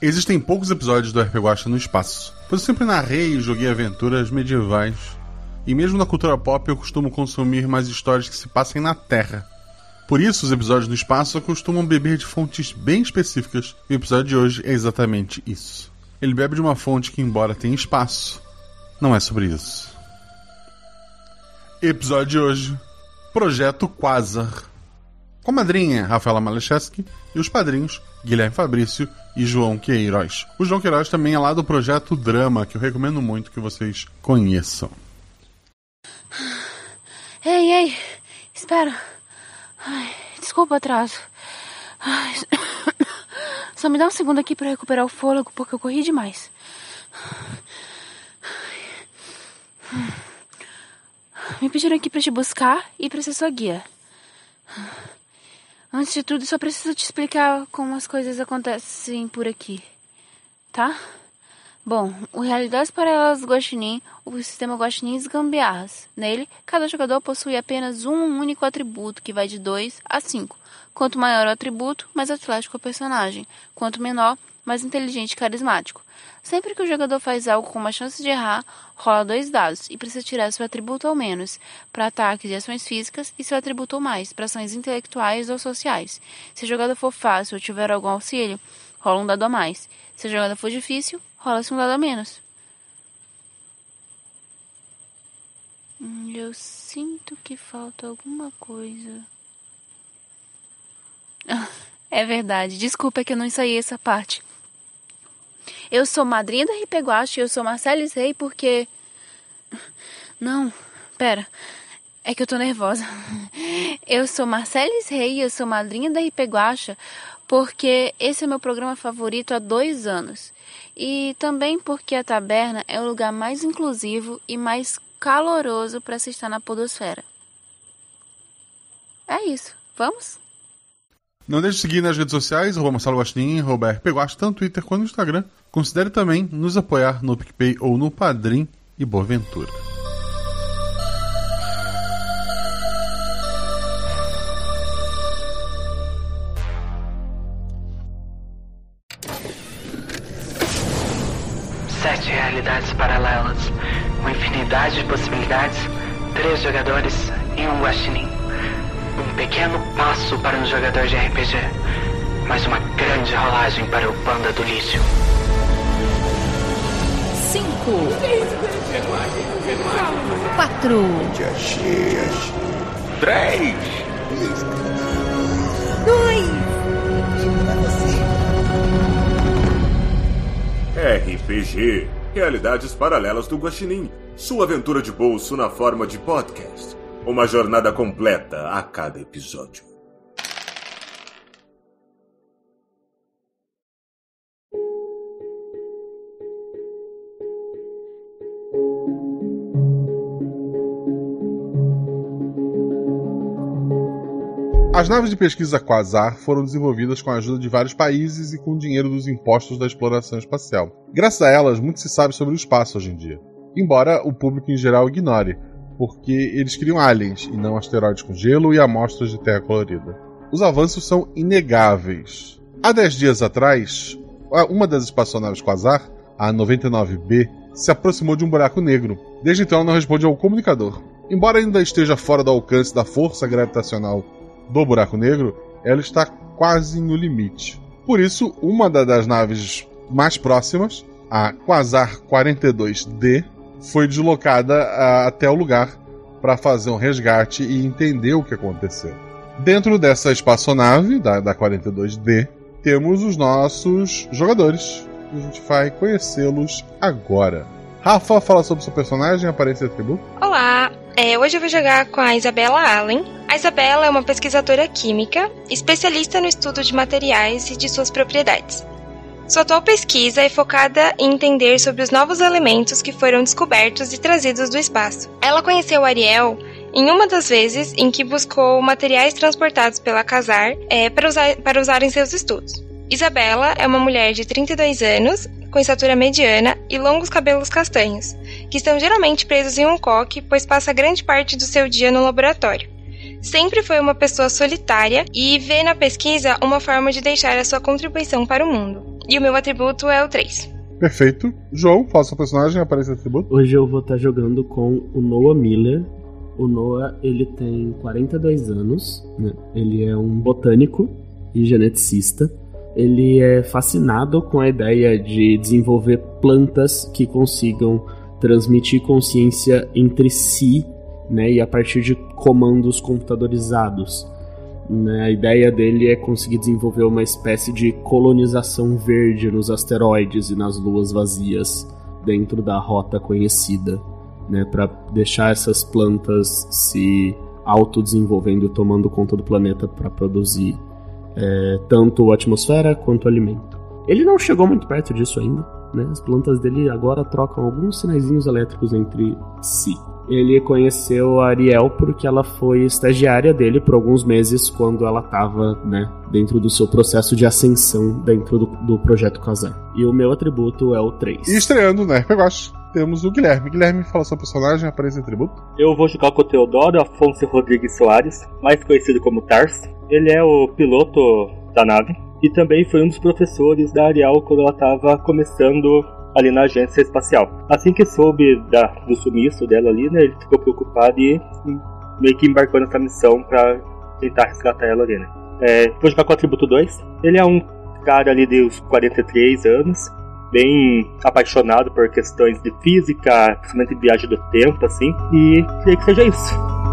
Existem poucos episódios do RPG Guacha no espaço, pois eu sempre narrei e joguei aventuras medievais. E mesmo na cultura pop eu costumo consumir mais histórias que se passem na Terra. Por isso, os episódios no espaço costumam beber de fontes bem específicas, e o episódio de hoje é exatamente isso. Ele bebe de uma fonte que, embora tenha espaço, não é sobre isso. Episódio de hoje: Projeto Quasar. Com a madrinha Rafaela Malecheski e os padrinhos Guilherme Fabrício e João Queiroz. O João Queiroz também é lá do projeto Drama, que eu recomendo muito que vocês conheçam. Ei, ei, espera. Ai, desculpa o atraso. Ai, só me dá um segundo aqui para recuperar o fôlego, porque eu corri demais. Me pediram aqui para te buscar e para ser sua guia. Antes de tudo, só preciso te explicar como as coisas acontecem por aqui, tá? Bom, o Realidades Paralelas do Guaxinim, o sistema Guaxinim Gambiarras. Nele, cada jogador possui apenas um único atributo, que vai de 2 a 5. Quanto maior o atributo, mais atlético o personagem. Quanto menor, mais inteligente e carismático. Sempre que o jogador faz algo com uma chance de errar, rola dois dados e precisa tirar seu atributo ao menos para ataques e ações físicas e seu atributo ao mais para ações intelectuais ou sociais. Se o jogador for fácil ou tiver algum auxílio, rola um dado a mais. Se o jogador for difícil, rola-se um dado a menos. Hum, eu sinto que falta alguma coisa. É verdade. Desculpa que eu não ensaiei essa parte. Eu sou madrinha da Ripeguache e eu sou Marcelis Rei porque. Não, pera. É que eu tô nervosa. Eu sou Marcelis Rei e eu sou madrinha da Ripeguacha porque esse é meu programa favorito há dois anos. E também porque a taberna é o lugar mais inclusivo e mais caloroso para se estar na podosfera. É isso. Vamos? Não deixe de seguir nas redes sociais, arroba Marcelo Guaxinim, arroba RPGuax, tanto no Twitter quanto no Instagram. Considere também nos apoiar no PicPay ou no Padrim e boa ventura. Sete realidades paralelas, uma infinidade de possibilidades, três jogadores e um guaxinim. Um pequeno passo para um jogador de RPG, mas uma grande rolagem para o panda do lixo. Cinco. Quatro. Três. Dois. RPG Realidades Paralelas do Guaxinim. Sua aventura de bolso na forma de podcast. Uma jornada completa a cada episódio. As naves de pesquisa Quasar foram desenvolvidas com a ajuda de vários países e com dinheiro dos impostos da exploração espacial. Graças a elas, muito se sabe sobre o espaço hoje em dia. Embora o público em geral ignore, porque eles criam aliens e não asteroides com gelo e amostras de terra colorida. Os avanços são inegáveis. Há 10 dias atrás, uma das espaçonaves Quasar, a 99B, se aproximou de um buraco negro. Desde então, ela não responde ao comunicador. Embora ainda esteja fora do alcance da força gravitacional do buraco negro, ela está quase no limite. Por isso, uma das naves mais próximas, a Quasar 42D, foi deslocada até o lugar para fazer um resgate e entender o que aconteceu. Dentro dessa espaçonave, da, da 42D, temos os nossos jogadores. A gente vai conhecê-los agora. Rafa, fala sobre seu personagem, aparência e atributo. Olá, é, hoje eu vou jogar com a Isabela Allen. A Isabela é uma pesquisadora química, especialista no estudo de materiais e de suas propriedades. Sua atual pesquisa é focada em entender sobre os novos elementos que foram descobertos e trazidos do espaço. Ela conheceu Ariel em uma das vezes em que buscou materiais transportados pela Casar é, para, usar, para usar em seus estudos. Isabela é uma mulher de 32 anos, com estatura mediana e longos cabelos castanhos, que estão geralmente presos em um coque, pois passa grande parte do seu dia no laboratório. Sempre foi uma pessoa solitária e vê na pesquisa uma forma de deixar a sua contribuição para o mundo. E o meu atributo é o 3. Perfeito. João, faça o personagem, aparece o atributo. Hoje eu vou estar jogando com o Noah Miller. O Noah, ele tem 42 anos, né? Ele é um botânico e geneticista. Ele é fascinado com a ideia de desenvolver plantas que consigam transmitir consciência entre si, né? E a partir de comandos computadorizados. Né? A ideia dele é conseguir desenvolver uma espécie de colonização verde nos asteroides e nas luas vazias dentro da rota conhecida, né? para deixar essas plantas se autodesenvolvendo e tomando conta do planeta para produzir é, tanto atmosfera quanto alimento. Ele não chegou muito perto disso ainda. Né? As plantas dele agora trocam alguns sinaizinhos elétricos entre si ele conheceu a Ariel porque ela foi estagiária dele por alguns meses quando ela estava, né, dentro do seu processo de ascensão dentro do, do projeto Kazan. E o meu atributo é o 3. E estreando né, Gosto, temos o Guilherme. Guilherme, fala seu personagem, aparece atributo. Eu vou jogar com o Teodoro Afonso Rodrigues Soares, mais conhecido como Tars. Ele é o piloto da nave e também foi um dos professores da Ariel quando ela estava começando ali na agência espacial. Assim que soube da, do sumiço dela ali, né, ele ficou preocupado e meio que embarcou nessa missão para tentar resgatar ela ali, né. É, vou jogar com o atributo 2. Ele é um cara ali de uns 43 anos, bem apaixonado por questões de física, principalmente viagem do tempo, assim, e creio que seja isso.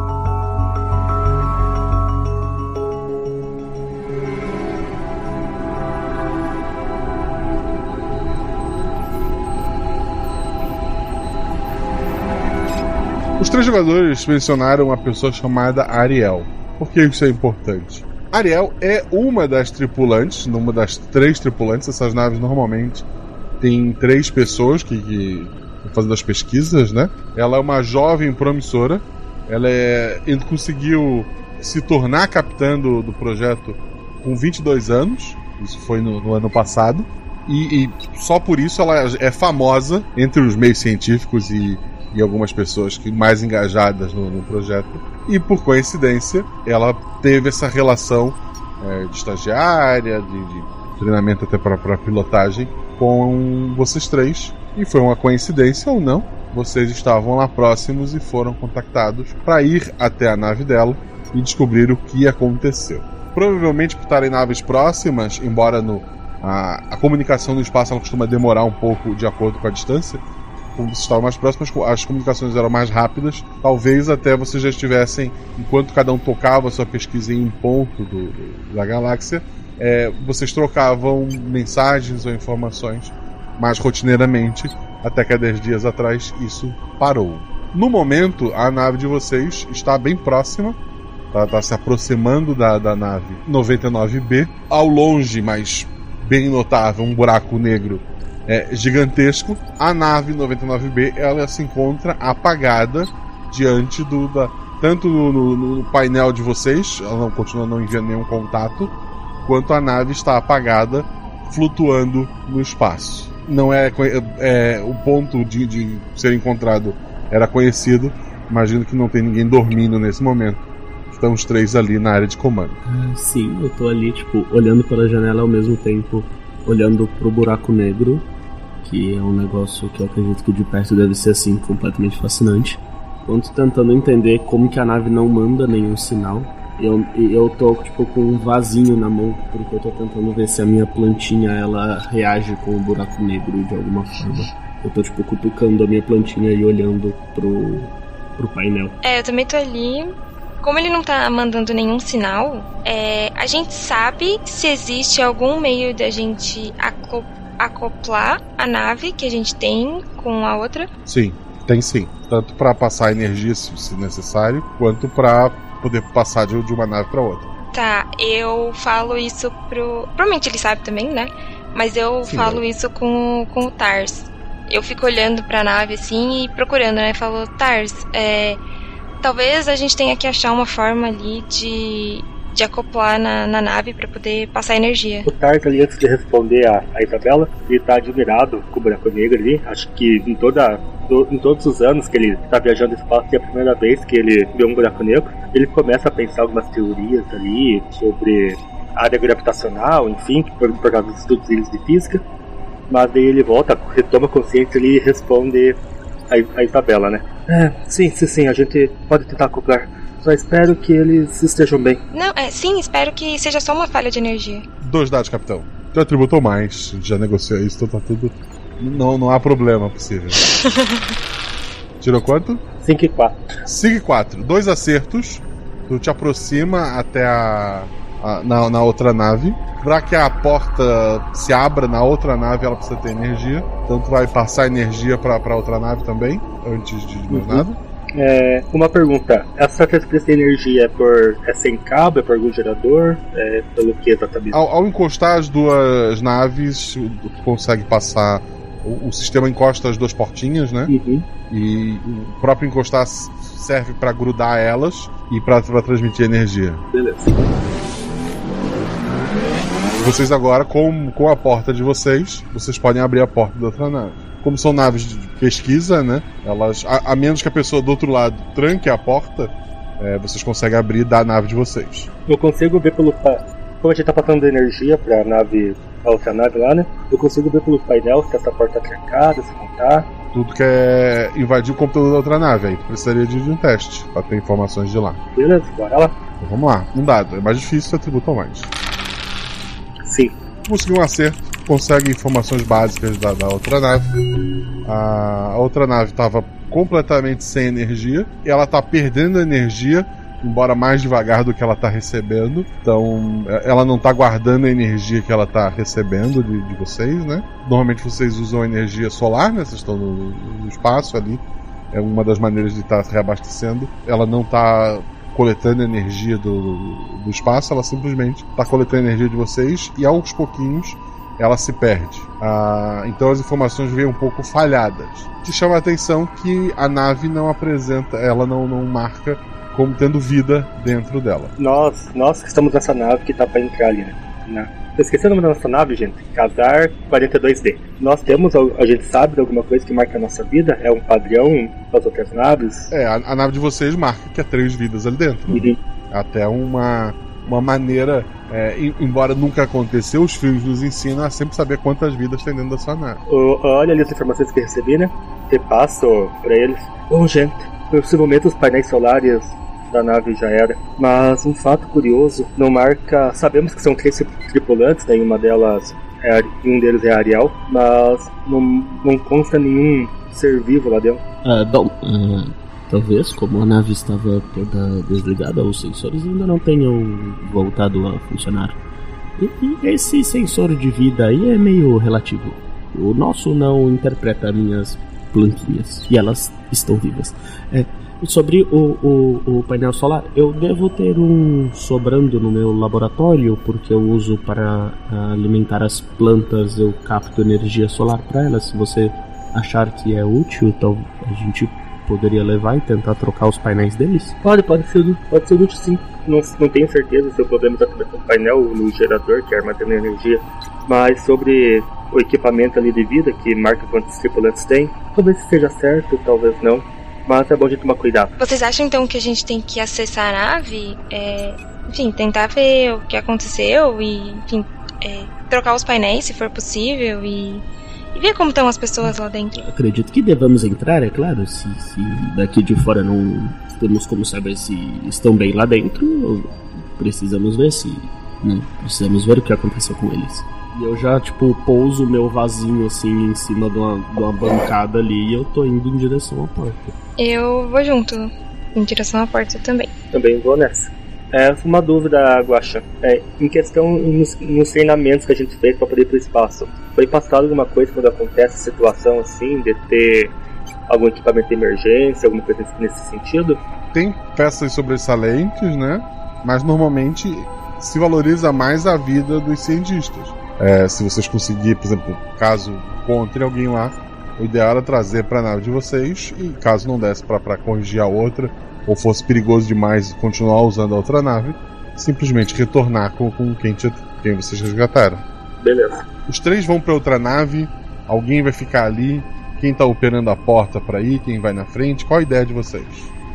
Os três jogadores mencionaram uma pessoa chamada Ariel. Por que isso é importante? Ariel é uma das tripulantes, numa das três tripulantes. Essas naves normalmente têm três pessoas que, que fazendo as pesquisas, né? Ela é uma jovem promissora. Ela é, conseguiu se tornar capitã do, do projeto com 22 anos. Isso foi no, no ano passado. E, e, só por isso ela é famosa entre os meios científicos e e algumas pessoas que mais engajadas no, no projeto. E por coincidência, ela teve essa relação é, de estagiária, de, de treinamento até para pilotagem com vocês três. E foi uma coincidência ou não, vocês estavam lá próximos e foram contactados para ir até a nave dela e descobrir o que aconteceu. Provavelmente por estarem naves próximas, embora no, a, a comunicação no espaço ela costuma demorar um pouco de acordo com a distância, como estavam mais próximos, as comunicações eram mais rápidas. Talvez até vocês já estivessem, enquanto cada um tocava sua pesquisa em um ponto do, da galáxia, é, vocês trocavam mensagens ou informações mais rotineiramente, até que há 10 dias atrás isso parou. No momento, a nave de vocês está bem próxima, está tá se aproximando da, da nave 99B. Ao longe, mas bem notável, um buraco negro é, gigantesco. A nave 99B ela se encontra apagada diante do da, tanto no, no, no, painel de vocês, ela não continua não enviando nenhum contato, quanto a nave está apagada, flutuando no espaço. Não é, é, o ponto de, de ser encontrado era conhecido. Imagino que não tem ninguém dormindo nesse momento. Estão os três ali na área de comando. Ah, sim, eu tô ali, tipo, olhando pela janela ao mesmo tempo, olhando pro buraco negro que é um negócio que eu acredito que de perto deve ser assim completamente fascinante. Quanto tentando entender como que a nave não manda nenhum sinal. Eu, eu tô tipo com um vasinho na mão, porque eu tô tentando ver se a minha plantinha ela reage com o buraco negro de alguma forma. Eu tô tipo cutucando a minha plantinha e olhando pro, pro painel. É, eu também tô ali. Como ele não tá mandando nenhum sinal, é, a gente sabe se existe algum meio da gente acoplar acoplar a nave que a gente tem com a outra? Sim, tem sim. Tanto para passar energia se necessário, quanto para poder passar de uma nave para outra. Tá, eu falo isso pro. Provavelmente ele sabe também, né? Mas eu sim, falo é. isso com, com o Tars. Eu fico olhando pra nave assim e procurando, né? Falo, Tars, é, talvez a gente tenha que achar uma forma ali de de acoplar na, na nave para poder passar energia. O Tart ali, antes de responder a, a Isabela, ele tá admirado com o buraco negro ali. Acho que em toda em todos os anos que ele está viajando no espaço, é a primeira vez que ele vê um buraco negro, ele começa a pensar algumas teorias ali sobre área gravitacional, enfim, por, por causa dos estudos de física. Mas daí ele volta, retoma consciência e responde a, a Isabela, né? É, sim, sim, sim, a gente pode tentar acoplar. Só espero que eles estejam bem. Não, é, sim, espero que seja só uma falha de energia. Dois dados, capitão. Já tributou mais, já negociou isso, então tá tudo. Não, não há problema possível. Tirou quanto? 5 e 4. 5 e 4. Dois acertos. Tu te aproxima até a, a- na, na outra nave. Pra que a porta se abra na outra nave, ela precisa ter energia. Então tu vai passar energia pra outra nave também, antes de mais Uhum. nada. É, uma pergunta: essa transferência de energia é por é sem cabo, é por algum gerador? É pelo que exatamente? Ao, ao encostar as duas naves, tu consegue passar. O, o sistema encosta as duas portinhas, né? Uhum. E o próprio encostar serve pra grudar elas e pra transmitir energia. Beleza. Vocês agora, com, com a porta de vocês, vocês podem abrir a porta da outra nave. Como são naves de pesquisa, né? Elas. A, a menos que a pessoa do outro lado tranque a porta, é, vocês conseguem abrir da nave de vocês. Eu consigo ver pelo. Como a gente tá passando energia pra nave, a outra nave lá, né? Eu consigo ver pelo painel se essa porta tá trancada, se não tá. Tudo que é invadir o computador da outra nave, aí tu precisaria de, de um teste pra ter informações de lá. Beleza, bora lá. Então vamos lá, um dado. É mais difícil, você atributa mais. Sim. Conseguiu um acerto, consegue informações básicas da, da outra nave. A, outra nave estava completamente sem energia ela está perdendo energia, embora mais devagar do que ela está recebendo. Então, é- ela não está guardando a energia que ela está recebendo de, de vocês, né? Normalmente vocês usam energia solar, né? Vocês estão no, no espaço ali. É uma das maneiras de estar se reabastecendo. Ela não está coletando energia do, do espaço, ela simplesmente está coletando energia de vocês e aos pouquinhos ela se perde. Ah, então as informações vêm um pouco falhadas. Te chama a atenção que a nave não apresenta, ela não, não marca como tendo vida dentro dela. Nós, nós que estamos nessa nave que tá pra entrar ali, né? Tô esquecendo o nome da nossa nave, gente. Casar 42D. Nós temos, a gente sabe de alguma coisa que marca a nossa vida? É um padrão das outras naves? É, a, a nave de vocês marca que há três vidas ali dentro. Uhum. Até uma, uma maneira, é, em- embora nunca aconteceu, os filmes nos ensinam a sempre saber quantas vidas tem dentro da sua nave. Olha ali as informações que recebi, né? Repasso pra eles. Bom, gente, possivelmente os painéis solares da nave já era. Mas um fato curioso, não marca. Sabemos que são três tri- tripulantes, né? E uma delas é, um deles é Ariel, mas não, não consta nenhum ser vivo lá dentro. Ah, bom, ah, talvez, como a nave estava toda desligada, os sensores ainda não tenham voltado a funcionar. E, e esse sensor de vida aí é meio relativo. O nosso não interpreta minhas plantinhas e elas estão vivas. É, sobre o, o, o painel solar, eu devo ter um sobrando no meu laboratório porque eu uso para ah, alimentar as plantas, eu capto energia solar para elas. Se você achar que é útil, então a gente poderia levar e tentar trocar os painéis deles? Pode, pode ser, pode ser útil sim. Não, não tenho certeza se o problema está no painel ou no gerador que armazena energia. Mas sobre o equipamento ali de vida, que marca quantos tripulantes tem, talvez seja certo, talvez não. Mas é bom a gente tomar cuidado. Vocês acham então que a gente tem que acessar a nave? É, enfim, tentar ver o que aconteceu e, enfim, é, trocar os painéis se for possível e, e ver como estão as pessoas lá dentro. Acredito que devamos entrar, é claro. Se, se daqui de fora não temos como saber se estão bem lá dentro, precisamos ver se. Né? Precisamos ver o que aconteceu com eles. E eu já, tipo, pouso o meu vasinho assim em cima de uma, de uma bancada ali e eu tô indo em direção à porta. Eu vou junto, em direção à porta também. Também vou nessa. É uma dúvida, Guaxa. É, em questão nos, nos treinamentos que a gente fez para poder ir pro espaço, foi passado alguma coisa quando acontece situação assim, de ter algum equipamento de emergência, alguma coisa nesse- nesse sentido? Tem peças sobressalentes, né? Mas normalmente se valoriza mais a vida dos cientistas. É, se vocês conseguirem, por exemplo, caso encontre alguém lá, o ideal era trazer para a nave de vocês e caso não desse para corrigir a outra ou fosse perigoso demais continuar usando a outra nave, simplesmente retornar com, com quem, te- quem vocês resgataram. Beleza. Os três vão para outra nave, alguém vai ficar ali, quem tá operando a porta para ir, quem vai na frente, qual a ideia de vocês?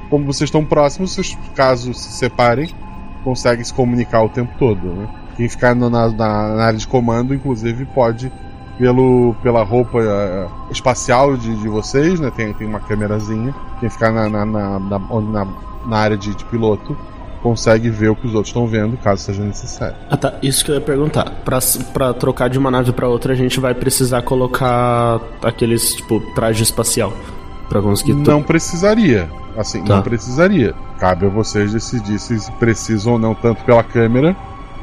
Como vocês estão próximos, vocês, caso se separem, conseguem se comunicar o tempo todo, né? Quem ficar na, na, na área de comando, inclusive, pode, pelo, pela roupa uh, espacial de, de vocês, né? Tem, tem uma câmerazinha. Quem ficar na, na, na, na, na área de, de piloto consegue ver o que os outros estão vendo, caso seja necessário. Ah tá, isso que eu ia perguntar. Pra, pra trocar de uma nave para outra, a gente vai precisar colocar aqueles, tipo, traje espacial. Pra conseguir. Não precisaria. Assim, tá. não precisaria. Cabe a vocês decidir se precisam ou não, tanto pela câmera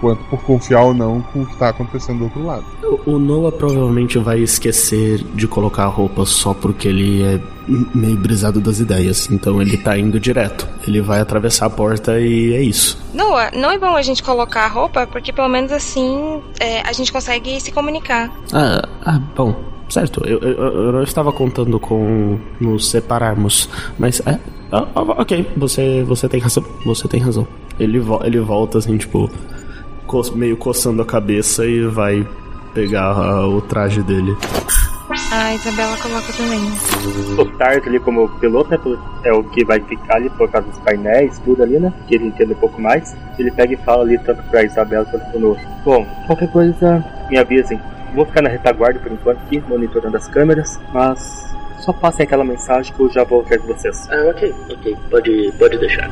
quanto por confiar ou não com o que está acontecendo do outro lado. O Noah provavelmente vai esquecer de colocar a roupa só porque ele é meio brisado das ideias. Então ele tá indo direto. Ele vai atravessar a porta e é isso. Noah, não é bom a gente colocar a roupa porque pelo menos assim é, a gente consegue se comunicar. Ah, ah bom. Certo, eu, eu, eu não estava contando com nos separarmos, mas é, ah, ah, ok, você, você tem razão, você tem razão. Ele, vo ele volta assim, tipo, co meio coçando a cabeça e vai pegar uh, o traje dele. A Isabela coloca também. O Tart ali como piloto, né? É o que vai ficar ali por causa dos painéis, tudo ali, né? Que ele entende um pouco mais. Ele pega e fala ali tanto pra Isabela quanto pro Novo. Bom, qualquer coisa, me avisem. Vou ficar na retaguarda por enquanto aqui, monitorando as câmeras, mas só passem aquela mensagem que eu já vou atrás de vocês. Ah, ok, ok. Pode, pode deixar.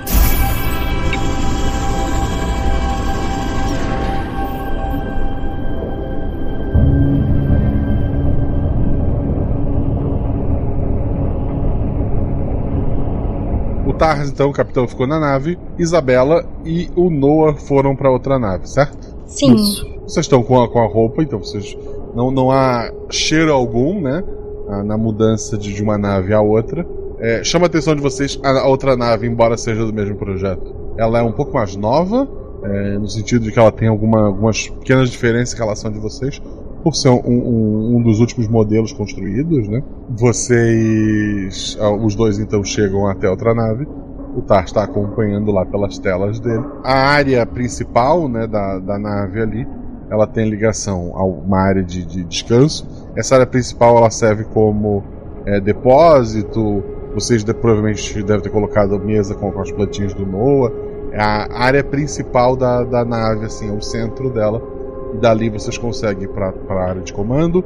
Então, o capitão, ficou na nave. Isabela e o Noah foram para outra nave, certo? Sim. Isso. Vocês estão com a, com a roupa, então vocês. Não, não há cheiro algum, né? Ah, na mudança de, de uma nave à outra. É, chama a atenção de vocês a outra nave, embora seja do mesmo projeto. Ela é um pouco mais nova, é, no sentido de que ela tem alguma, algumas pequenas diferenças em relação de vocês, por ser um, um, um, dos últimos modelos construídos, né? Vocês, ah, os dois então chegam até outra nave. O Tar está acompanhando lá pelas telas dele. A área principal, né, da, da nave ali, ela tem ligação a uma área de, de descanso. Essa área principal ela serve como é, depósito. Vocês de, provavelmente devem ter colocado mesa com, com as plantinhas do Noah. A área principal da, da nave, assim, é o centro dela dali vocês conseguem para a área de comando,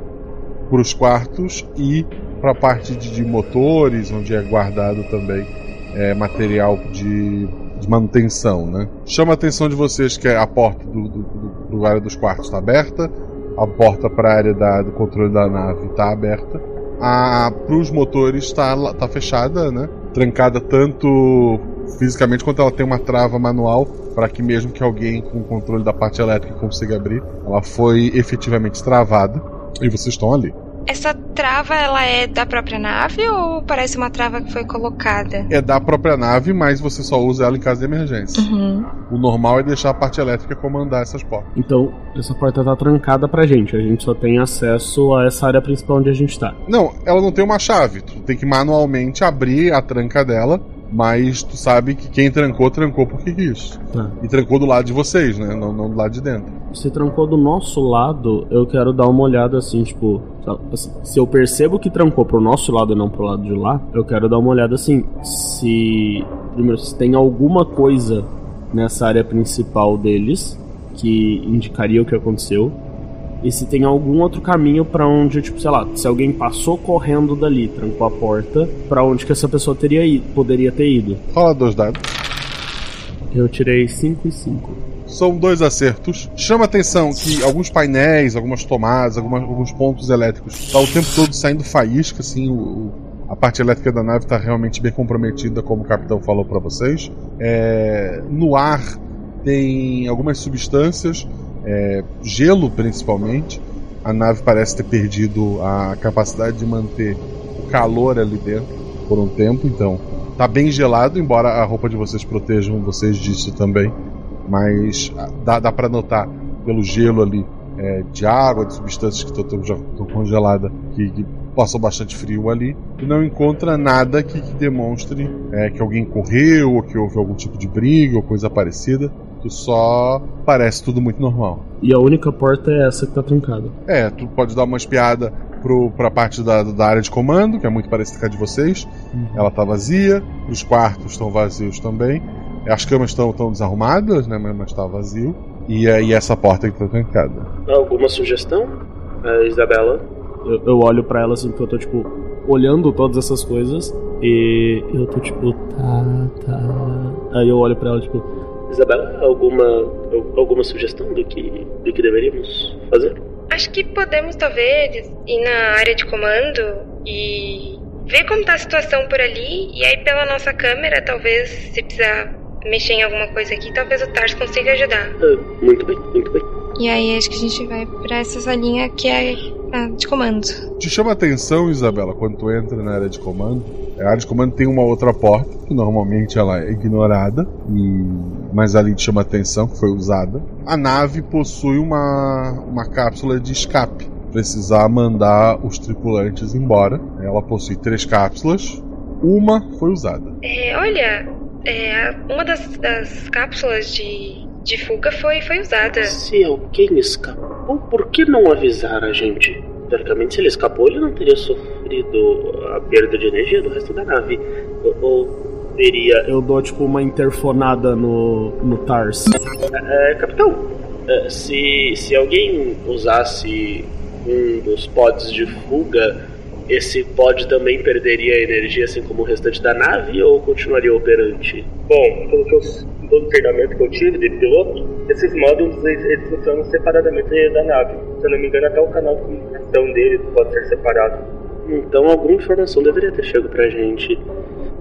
para os quartos e para a parte de, de, motores, onde é guardado também é, material de, de, manutenção. Né? Chama a atenção de vocês que a porta do, do, do, do área dos quartos está aberta, a porta para a área da, do controle da nave está aberta, para os motores está tá fechada, né? trancada tanto fisicamente quanto ela tem uma trava manual para que mesmo que alguém com o controle da parte elétrica consiga abrir, ela foi efetivamente travada e vocês estão ali. Essa trava, ela é da própria nave ou parece uma trava que foi colocada? É da própria nave, mas você só usa ela em caso de emergência. Uhum. O normal é deixar a parte elétrica comandar essas portas. Então, essa porta tá trancada pra gente. A gente só tem acesso a essa área principal onde a gente tá. Não, ela não tem uma chave. Tu tem que manualmente abrir a tranca dela mas tu sabe que quem trancou, trancou porque quis. Tá. E trancou do lado de vocês, né? Não, não do lado de dentro. Se trancou do nosso lado, eu quero dar uma olhada assim, tipo. Se eu percebo que trancou pro nosso lado e não pro lado de lá, eu quero dar uma olhada assim. Se. Primeiro, se tem alguma coisa nessa área principal deles que indicaria o que aconteceu e se tem algum outro caminho para onde, tipo, sei lá, se alguém passou correndo dali, trancou a porta, para onde que essa pessoa teria ido, poderia ter ido. Rola dois dados. Eu tirei 5 e 5. São dois acertos. Chama atenção que alguns painéis, algumas tomadas, algumas, alguns pontos elétricos, tá o tempo todo saindo faísca, assim, o, a parte elétrica da nave está realmente bem comprometida, como o capitão falou para vocês. É, no ar tem algumas substâncias é, gelo principalmente. A nave parece ter perdido a capacidade de manter o calor ali dentro por um tempo, então tá bem gelado, embora a roupa de vocês protejam vocês disso também. Mas dá, dá para notar pelo gelo ali é, de água, de substâncias que estão congeladas, que, que passou bastante frio ali e não encontra nada que, que demonstre é, que alguém correu ou que houve algum tipo de briga ou coisa parecida. Tu só parece tudo muito normal. E a única porta é essa que tá trancada. É, tu pode dar uma espiada pro, pra parte da, da área de comando, que é muito parecida com a de vocês. Uhum. Ela tá vazia, os quartos estão vazios também. As camas estão tão desarrumadas, né? Mas tá vazio. E aí essa porta que tá trancada. Alguma sugestão, eh, Isabela? Eu, eu olho pra ela assim, porque eu tô, tipo, olhando todas essas coisas. E eu tô, tipo, tá, tá. Aí eu olho pra ela, tipo, Isabela, alguma, al- alguma sugestão do que, do que deveríamos fazer? Acho que podemos talvez ir na área de comando e ver como tá a situação por ali. E aí pela nossa câmera, talvez se precisar mexer em alguma coisa aqui, talvez o Tars consiga ajudar. Ah, muito bem, muito bem. E aí acho que a gente vai pra essa salinha que é a de comando. Te chama a atenção, Isabela, quando tu entra na área de comando. A área de comando tem uma outra porta, que normalmente ela é ignorada, e... mas ali te chama a atenção, que foi usada. A nave possui uma, uma cápsula de escape. Precisar mandar os tripulantes embora. Ela possui três cápsulas. Uma foi usada. É, olha, é, uma das, das cápsulas de, de fuga foi, foi usada. Se alguém escapou, por que não avisar a gente? Teoricamente, se ele escapou, ele não teria sofrido a perda de energia do resto da nave. Ou, teria. eu dou, tipo, uma interfonada no, no Tars. É, capitão, é, se, se alguém usasse um dos pods de fuga, esse pod também perderia energia assim como o restante da nave ou continuaria operante? Bom, pelo que eu, todo o treinamento que eu tive de piloto, esses módulos eles, eles funcionam separadamente da nave. Se eu não me engano, até o canal de comunicação deles pode ser separado. Então alguma informação deveria ter chegado pra gente.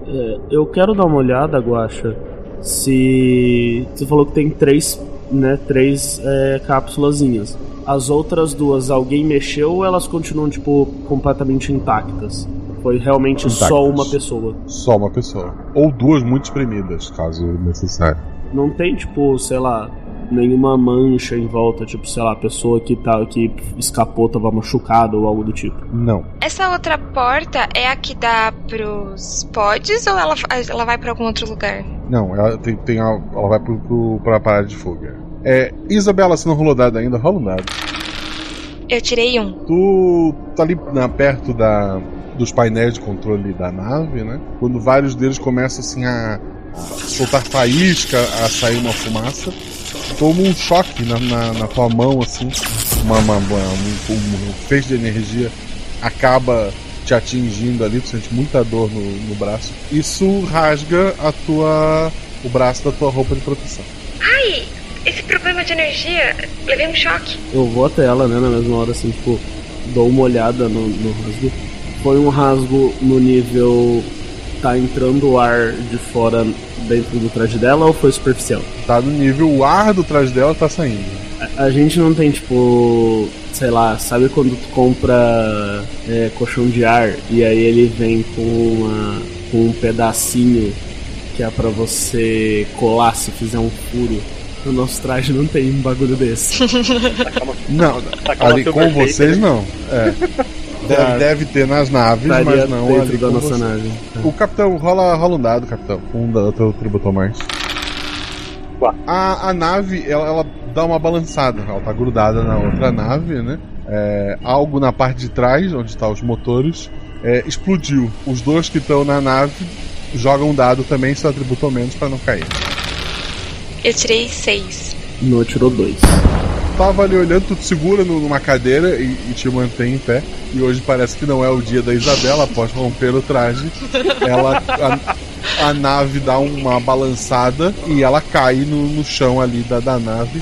É, eu quero dar uma olhada, Guacha. Se. Você falou que tem três, né? Três é, cápsulazinhas. As outras duas, alguém mexeu ou elas continuam, tipo, completamente intactas? Foi realmente só uma pessoa. Só uma pessoa. Ou duas muito espremidas, caso necessário. Não tem, tipo, sei lá, nenhuma mancha em volta, tipo, sei lá, a pessoa que, tá, que escapou tava machucada ou algo do tipo. Não. Essa outra porta é a que dá pros pods ou ela, ela vai pra algum outro lugar? Não, ela, tem, tem a- ela vai pro, pro, pra parada de fuga. É, Isabela, se não rolou dado ainda, rola um dado. Eu tirei um. Tu tá ali na, perto da, dos painéis de controle da nave, né? Quando vários deles começam assim a, a soltar faísca, a sair uma fumaça, toma um choque na, na, na tua mão, assim, uma, uma- um, um feixe de energia acaba te atingindo ali, tu sente muita dor no, no braço. Isso rasga a tua, o braço da tua roupa de proteção. Ai, esse problema de energia, levei um choque. Eu vou até ela, né, na mesma hora, assim, tipo, dou uma olhada no, no rasgo. Foi um rasgo no nível. Tá entrando ar de fora dentro do traje dela ou foi superficial? Tá no nível, o ar do trás dela tá saindo. A, a gente não tem, tipo, sei lá, sabe quando tu compra é, colchão de ar e aí ele vem com, uma, com um pedacinho que é pra você colar se fizer um furo? O nosso traje não tem um bagulho desse. Não, ali com vocês né? não. É. Deve, Tá. deve ter nas naves, Estaria mas não dentro ali da nossa vocês. nave. O capitão, rola, rola um dado, capitão. Um da teu tributo mais. A, a nave, ela, ela dá uma balançada. Ela tá grudada na outra nave, né? É, algo na parte de trás, onde estão os motores, é, explodiu. Os dois que estão na nave jogam um dado também, seu atributo ao menos, pra não cair. Eu tirei seis. No tirou dois. Tava ali olhando, tu te segura numa cadeira e, e te mantém em pé. E hoje parece que não é o dia da Isabela, após romper o traje. Ela. A, a nave dá uma balançada e ela cai no, no chão ali da, da nave.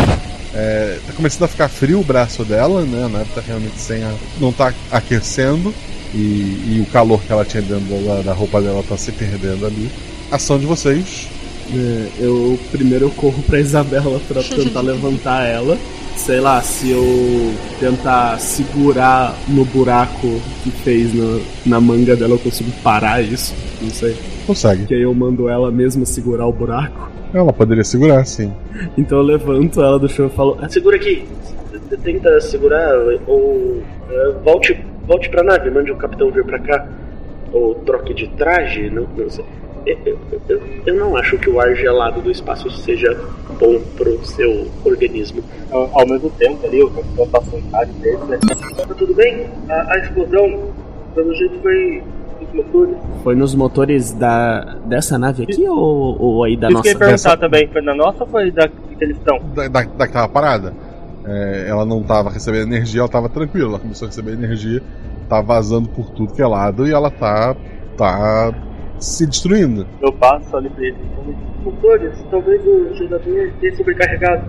É, tá começando a ficar frio o braço dela, né? A nave tá realmente sem a. não tá aquecendo. E, e o calor que ela tinha dentro da, da roupa dela tá se perdendo ali. Ação de vocês. É, eu primeiro eu corro pra Isabela pra tentar levantar ela. Sei lá, se eu tentar segurar no buraco que fez na, na manga dela, eu consigo parar isso. Não sei. Consegue. Que aí eu mando ela mesma segurar o buraco. Ela poderia segurar, sim. Então eu levanto ela do chão e falo: "Ah, Segura aqui. Tenta segurar ou eh, volte, volte pra nave, mande o capitão vir pra cá. Ou troque de traje, não, não sei. Eu, eu- eu- eu não acho que o ar gelado do espaço seja bom pro seu organismo. Ao, ao mesmo tempo ali, o capitão um rádio dele, né? Tá tudo bem? A, a explosão, pelo jeito, foi dos motores. Foi nos motores da, dessa nave aqui ou, ou aí da Isso que eu nossa? ia perguntar Dessa- também, foi na nossa ou foi da que eles estão? Da, da, daquela parada. É, ela não tava recebendo energia, ela tava tranquila. Ela começou a receber energia, tá vazando por tudo que é lado e ela tá. tá se destruindo. Eu passo ali pra ele. Motores, talvez o gerador tenha sobrecarregado.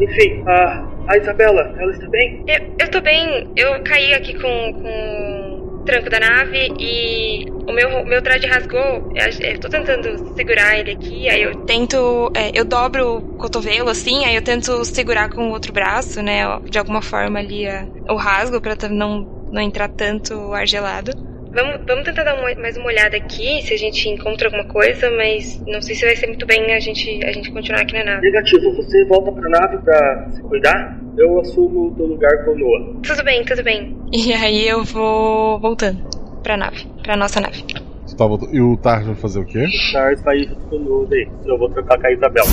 Enfim, a, a Isabela, ela está bem? Eu, eu tô bem. Eu caí aqui com, com o tranco da nave e o meu, meu traje rasgou. Eu, eu tô tentando segurar ele aqui, aí eu tento. é, eu dobro o cotovelo assim, aí eu tento segurar com o outro braço, né? De alguma forma ali a- o rasgo pra não, não entrar tanto ar gelado. Vamos, vamos tentar dar uma- mais uma olhada aqui, se a gente encontra alguma coisa, mas não sei se vai ser muito bem a gente, a gente continuar aqui na nave. Negativo, você volta pra nave pra se cuidar? Eu assumo o teu lugar com o Noah. Tudo bem, tudo bem. E aí eu vou voltando pra nave, pra nossa nave. Tu tá voltando- E o Tar vai fazer o quê? O Stars vai junto com o Noah daí. Eu vou trocar com a Isabela.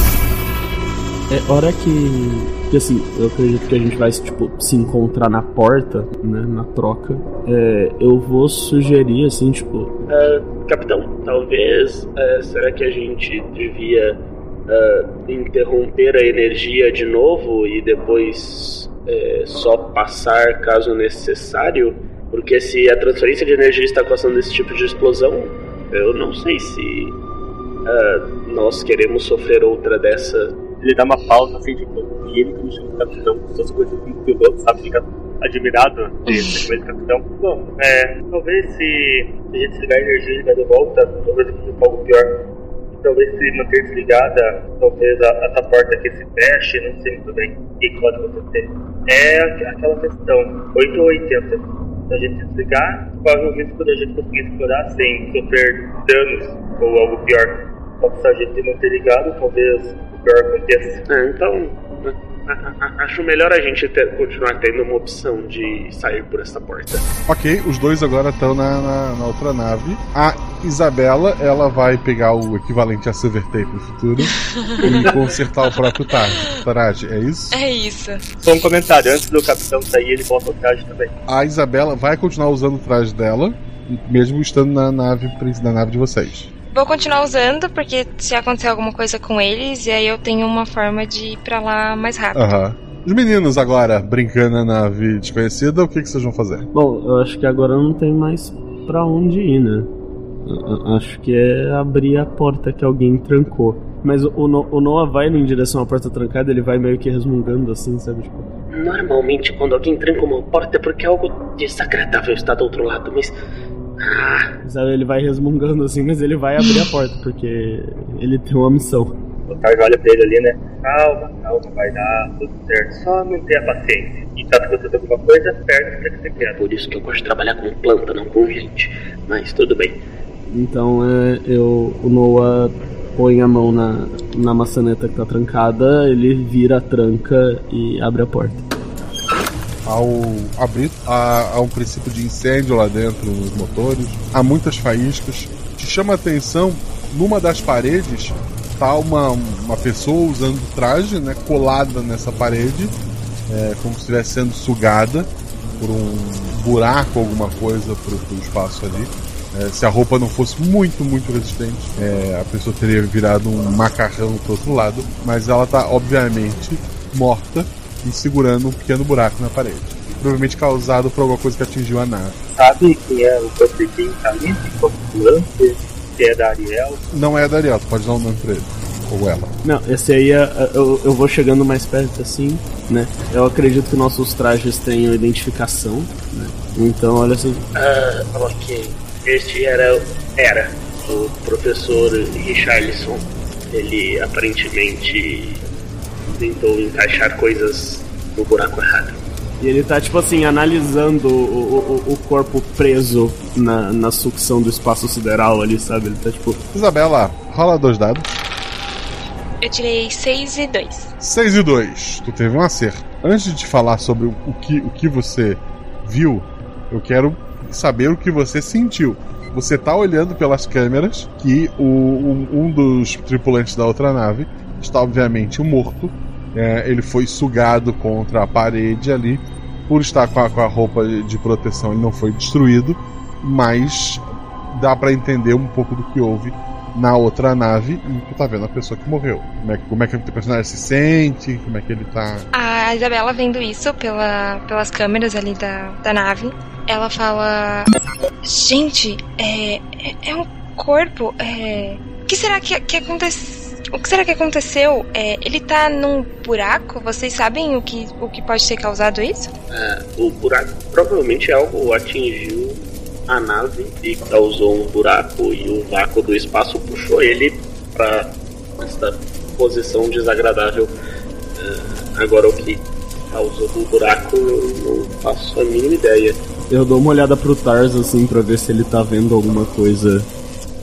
É hora que. que assim, eu acredito que a gente vai tipo, se encontrar na porta, né? Na troca. É, eu vou sugerir assim, tipo. Ah, capitão, talvez. ah, será que a gente devia ah, interromper a energia de novo e depois só passar caso necessário? Porque se a transferência de energia está causando esse tipo de explosão, eu não sei se nós queremos sofrer outra dessa. Ele dá uma pausa assim, tipo, e ele que me chama de capitão, suas coisas de piloto, sabe? Fica admirado de ser chamado de capitão. Bom, é, talvez se a gente desligar a energia e ligar de volta, talvez aconteça algo pior. Talvez se manter desligada, talvez a, essa porta aqui se feche, não sei muito bem o que pode acontecer. É aqu- aquela questão, 8 ou 80. Se a gente desligar, provavelmente quando a gente conseguir explorar sem sofrer danos ou algo pior. Se a gente manter ligado, talvez o pior aconteça. Ah, então. Acho melhor a gente ter- continuar tendo uma opção de sair por essa porta. Ok, os dois agora estão na, na- na outra nave. A Isabela, ela vai pegar o equivalente a Silver Tape no futuro e consertar o próprio Tarde. Tarade, é isso? É isso. Só um comentário, antes do capitão sair, ele bota o traje também. A Isabela vai continuar usando o traje dela, mesmo estando na nave, na nave de vocês. Vou continuar usando, porque se acontecer alguma coisa com eles, e aí eu tenho uma forma de ir pra lá mais rápido. Aham. Os meninos agora brincando na nave desconhecida, o que, que vocês vão fazer? Bom, eu acho que agora não tem mais pra onde ir, né? Eu- eu Acho que é abrir a porta que alguém trancou. Mas o, o, No- o Noah vai em direção à porta trancada, ele vai meio que resmungando assim, sabe? Tipo, Normalmente, quando alguém tranca uma porta é porque algo desagradável está do outro lado, mas. Ah, ele vai resmungando assim, mas ele vai abrir a porta, porque ele tem uma missão. O Tarja olha pra ele ali, né? Calma, calma, vai dar tudo certo. Só manter a paciência. E sabe que você alguma coisa, perde pra que você quer. por isso que eu gosto de trabalhar com planta, não com gente. Mas tudo bem. Então é, eu, o Noah põe a mão na, na maçaneta que tá trancada, ele vira a tranca e abre a porta. Ao abrir, há, um princípio de incêndio lá dentro nos motores, há muitas faíscas. Te chama a atenção, numa das paredes tá uma, uma pessoa usando traje, né, colada nessa parede, é, como se estivesse sendo sugada por um buraco, alguma coisa pro, pro espaço ali. É, se a roupa não fosse muito, muito resistente, é, a pessoa teria virado um macarrão pro outro lado, mas ela tá obviamente morta e segurando um pequeno buraco na parede. Provavelmente causado por alguma coisa que atingiu a nave. Sabe quem é o corpo de quem tá ali? Qual é o lance? Se é da Ariel? Não é a Dariel, tu pode dar um nome pra ele. Ou ela. Não, esse aí é, é- eu, eu vou chegando mais perto assim, né? Eu acredito que nossos trajes tenham identificação, né? Então, olha assim. Ah, ok. Este era, era o professor Richarlison. Ele aparentemente tentou encaixar coisas no buraco errado. E ele tá, tipo assim, analisando o, o, o corpo preso na, na sucção do espaço sideral ali, sabe? Ele tá tipo. Isabela, rola dois dados. Eu tirei 6 e 2. 6 e 2. Tu teve um acerto. Antes de falar sobre o o que, o que você viu, eu quero saber o que você sentiu. Você tá olhando pelas câmeras que o, um, um dos tripulantes da outra nave está obviamente morto. É, ele foi sugado contra a parede ali. Por estar com a, com a roupa de proteção, ele não foi destruído, mas dá pra entender um pouco do que houve na outra nave e tu tá vendo a pessoa que morreu. Como é, como é que o personagem se sente, como é que ele tá. A Isabela vendo isso pela, pelas câmeras ali da, da nave, ela fala: Gente, é, é, é um corpo. É, o que será que, que aconteceu? O que será que aconteceu? É, ele tá num buraco? Vocês sabem o que, o que pode ter causado isso? É, o buraco provavelmente algo atingiu a nave e causou um buraco e o vácuo do espaço puxou ele para esta posição desagradável. É, agora o que causou o buraco eu não faço a mínima ideia. Eu dou uma olhada pro Tars assim pra ver se ele tá vendo alguma coisa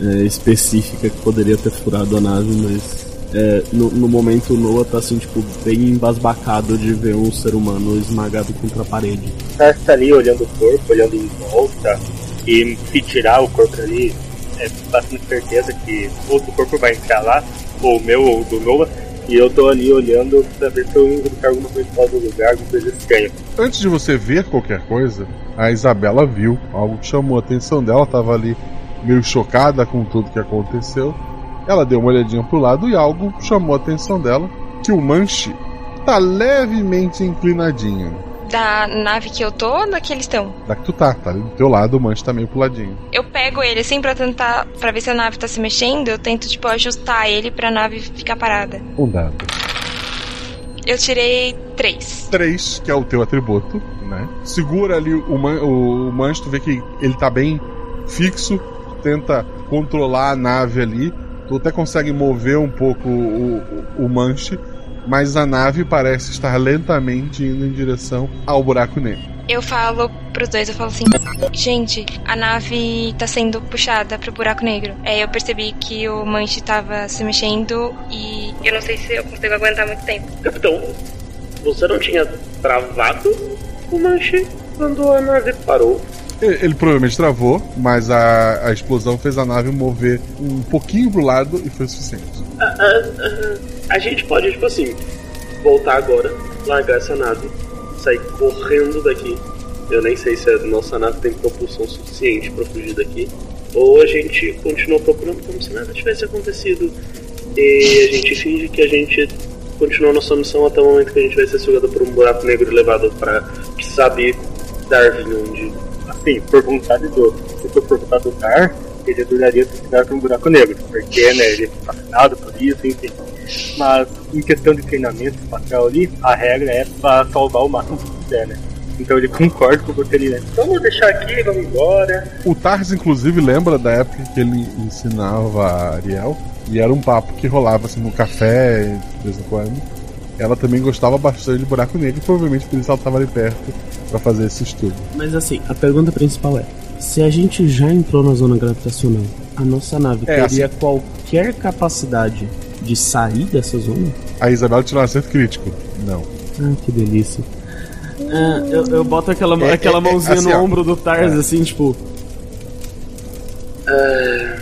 é, específica que poderia ter furado a nave, mas é, no, no momento o Noah tá assim, tipo, bem embasbacado de ver um ser humano esmagado contra a parede. Tá, tá ali olhando o corpo, olhando em volta, e se tirar o corpo ali, é bastante certeza que outro corpo vai entrar lá, ou o meu ou do Noah, e eu tô ali olhando pra ver se eu encontro alguma coisa fora do lugar, alguma coisa estranha. Antes de você ver qualquer coisa, a Isabela viu algo que chamou a atenção dela, tava ali meio chocada com tudo que aconteceu. Ela deu uma olhadinha pro lado e algo chamou a atenção dela, que o manche tá levemente inclinadinho. Da nave que eu tô ou da que eles estão? Da que tu tá, tá ali do teu lado, o manche tá meio pro ladinho. Eu pego ele assim pra tentar. pra ver se a nave tá se mexendo. Eu tento, tipo, ajustar ele pra nave ficar parada. Um dado. Eu tirei três. 3, que é o teu atributo, né? Segura ali o, man, o manche, tu vê que ele tá bem fixo, tenta controlar a nave ali, tu até consegue mover um pouco o, o, o manche, mas a nave parece estar lentamente indo em direção ao buraco negro. Eu falo pros dois, eu falo assim, gente, a nave tá sendo puxada pro buraco negro. É, eu percebi que o manche tava se mexendo e eu não sei se eu consigo aguentar muito tempo. Capitão, você não tinha travado o manche quando a nave parou? Ele, provavelmente travou, mas a, a explosão fez a nave mover um pouquinho pro lado e foi o suficiente. A, a- a- a gente pode, tipo assim, voltar agora, largar essa nave, sair correndo daqui. Eu nem sei se a nossa nave tem propulsão suficiente pra fugir daqui. Ou a gente continua procurando como se nada tivesse acontecido. E a gente finge que a gente continua nossa missão até o momento que a gente vai ser sugado por um buraco negro e levado pra sabe Darwin onde. Assim, por vontade do. Se for por vontade do Tar, ele adoraria ter ficado com um buraco negro, porque né, ele é fascinado por isso, enfim. Mas em questão de treinamento espacial ali, a regra é pra salvar o máximo que puder, né? Então ele concorda com você ali, né? Então vamos deixar aqui, vamos embora. O Tars, inclusive, lembra da época que ele ensinava a Ariel. E era um papo que rolava assim no café, de vez em quando. Ela também gostava bastante de buraco negro, e provavelmente por isso ela estava ali perto para fazer esse estudo. Mas assim, a pergunta principal é: se a gente já entrou na zona gravitacional, a nossa nave É, teria qualquer capacidade de sair dessa zona? A Isabela tirou um acerto crítico. Não. Ah, que delícia. Ah, eu, eu boto aquela, É, aquela é, é, mãozinha assim, no ó. ombro do Tars, É. assim, tipo. É,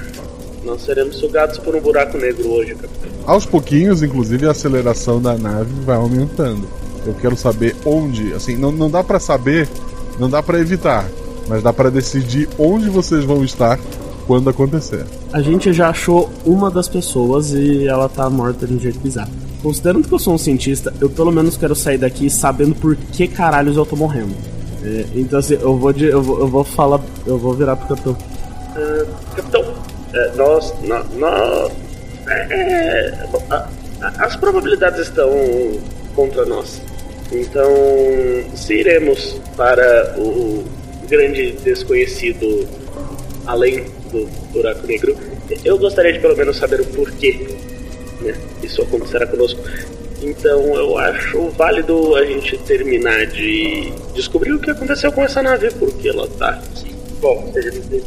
nós seremos sugados por um buraco negro hoje, capitão. Aos pouquinhos, inclusive, a aceleração da nave vai aumentando. Eu quero saber onde. Assim, não, não dá para saber, não dá para evitar, mas dá para decidir onde vocês vão estar quando acontecer. A gente já achou uma das pessoas e ela tá morta de um jeito bizarro. Considerando que eu sou um cientista, eu pelo menos quero sair daqui sabendo por que caralhos eu tô morrendo. É, então assim, eu vou, de, eu vou eu vou falar, eu vou virar pro capitão. Ah, capitão, é, nós. nó- nó- é, as probabilidades estão contra nós. Então, se iremos para o grande desconhecido além do buraco negro, eu gostaria de pelo menos saber o porquê né, isso acontecerá conosco. Então eu acho válido a gente terminar de descobrir o que aconteceu com essa nave, porque ela tá aqui. Bom, seja de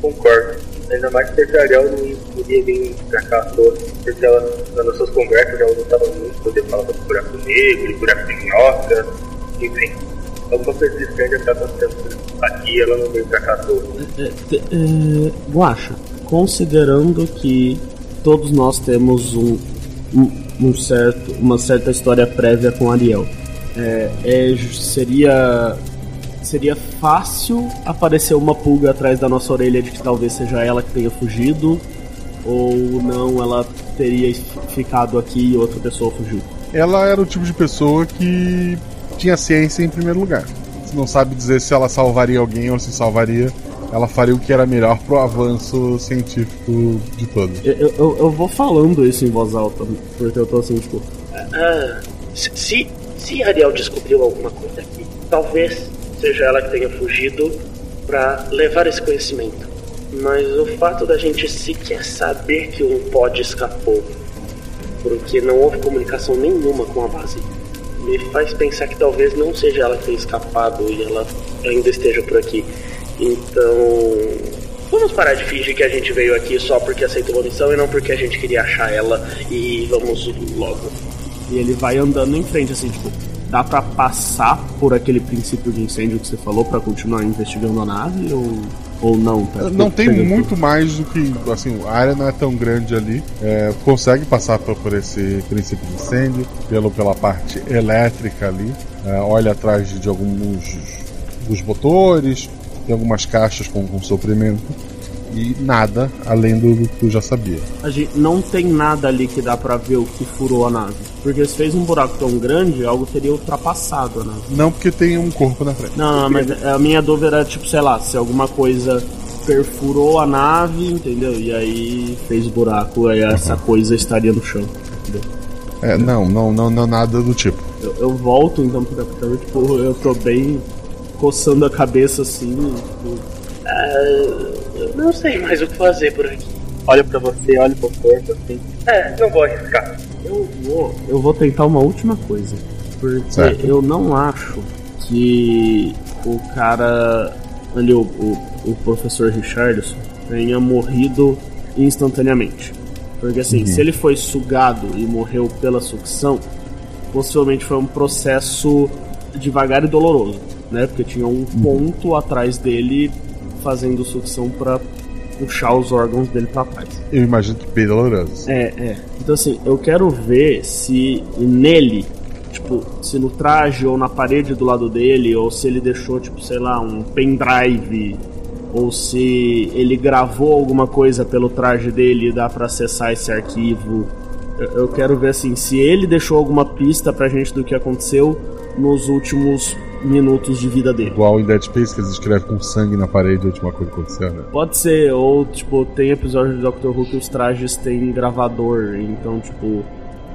concordo. Ainda mais porque a Ariel não podia vir pra cá à toa, porque ela, nas nossas conversas, ela gostava muito de poder falar sobre buraco negro, e buraco de minhoca, enfim. Então, com certeza, que ainda tá acontecendo aqui, ela não veio pra cá à toa. É, te- é, Guaxa, considerando que todos nós temos um, um, um certo, uma certa história prévia com Ariel, é, é seria seria fácil aparecer uma pulga atrás da nossa orelha de que talvez seja ela que tenha fugido Ou não, ela teria ficado aqui e outra pessoa fugiu? Ela era o tipo de pessoa que tinha ciência em primeiro lugar. Você não sabe dizer se ela salvaria alguém ou se salvaria. Ela faria o que era melhor pro avanço científico de todos. Eu, eu, eu vou falando isso em voz alta, porque eu tô assim, tipo. Ah, se, se Ariel descobriu alguma coisa aqui, talvez seja ela que tenha fugido para levar esse conhecimento. Mas o fato da gente sequer saber que um pod escapou, porque não houve comunicação nenhuma com a base, me faz pensar que talvez não seja ela que tenha escapado e ela ainda esteja por aqui. Então, vamos parar de fingir que a gente veio aqui só porque aceitou uma missão e não porque a gente queria achar ela e vamos logo. E ele vai andando em frente, assim, tipo, dá pra passar por aquele princípio de incêndio que você falou pra continuar investigando a nave ou, ou não? Tá? Não tem muito mais do que. Assim, a área não é tão grande ali. É, consegue passar por, por esse princípio de incêndio, pelo, pela parte elétrica ali. É, olha atrás de, de alguns dos motores, tem algumas caixas com, com suprimento. E nada além do, do que eu já sabia. A gente não tem nada ali que dá pra ver o que furou a nave. Porque se fez um buraco tão grande, algo teria ultrapassado a nave. Não porque tem um corpo na frente. Não, não, mas a minha dúvida era, tipo, sei lá, se alguma coisa perfurou a nave, entendeu? E aí fez buraco, aí essa coisa estaria no chão, entendeu? É, não, não, não, não, nada do tipo. Eu, eu volto então pro capitão, tipo, eu tô bem coçando a cabeça assim, tipo, Ah, eu não sei mais o que fazer por aqui. Olha pra você, olha pro corpo, assim. É, não vou arriscar. Eu vou, eu vou tentar uma última coisa. Porque Certo. eu não acho que o cara ali, o, o, o professor Richardson, tenha morrido instantaneamente. Porque assim, se ele foi sugado e morreu pela sucção, possivelmente foi um processo devagar e doloroso, né? Porque tinha um ponto atrás dele fazendo sucção pra puxar os órgãos dele pra trás. Eu imagino que doloroso. É, é. Então assim, eu quero ver se nele, tipo, se no traje ou na parede do lado dele, ou se ele deixou, tipo, sei lá, um pendrive, ou se ele gravou alguma coisa pelo traje dele e dá pra acessar esse arquivo. Eu, eu quero ver assim, se ele deixou alguma pista pra gente do que aconteceu nos últimos minutos de vida dele. Igual em Dead Space, que eles escrevem com sangue na parede a última coisa que aconteceu, né? Pode ser, ou tipo, tem episódio de Doctor Who que os trajes têm gravador, então, tipo,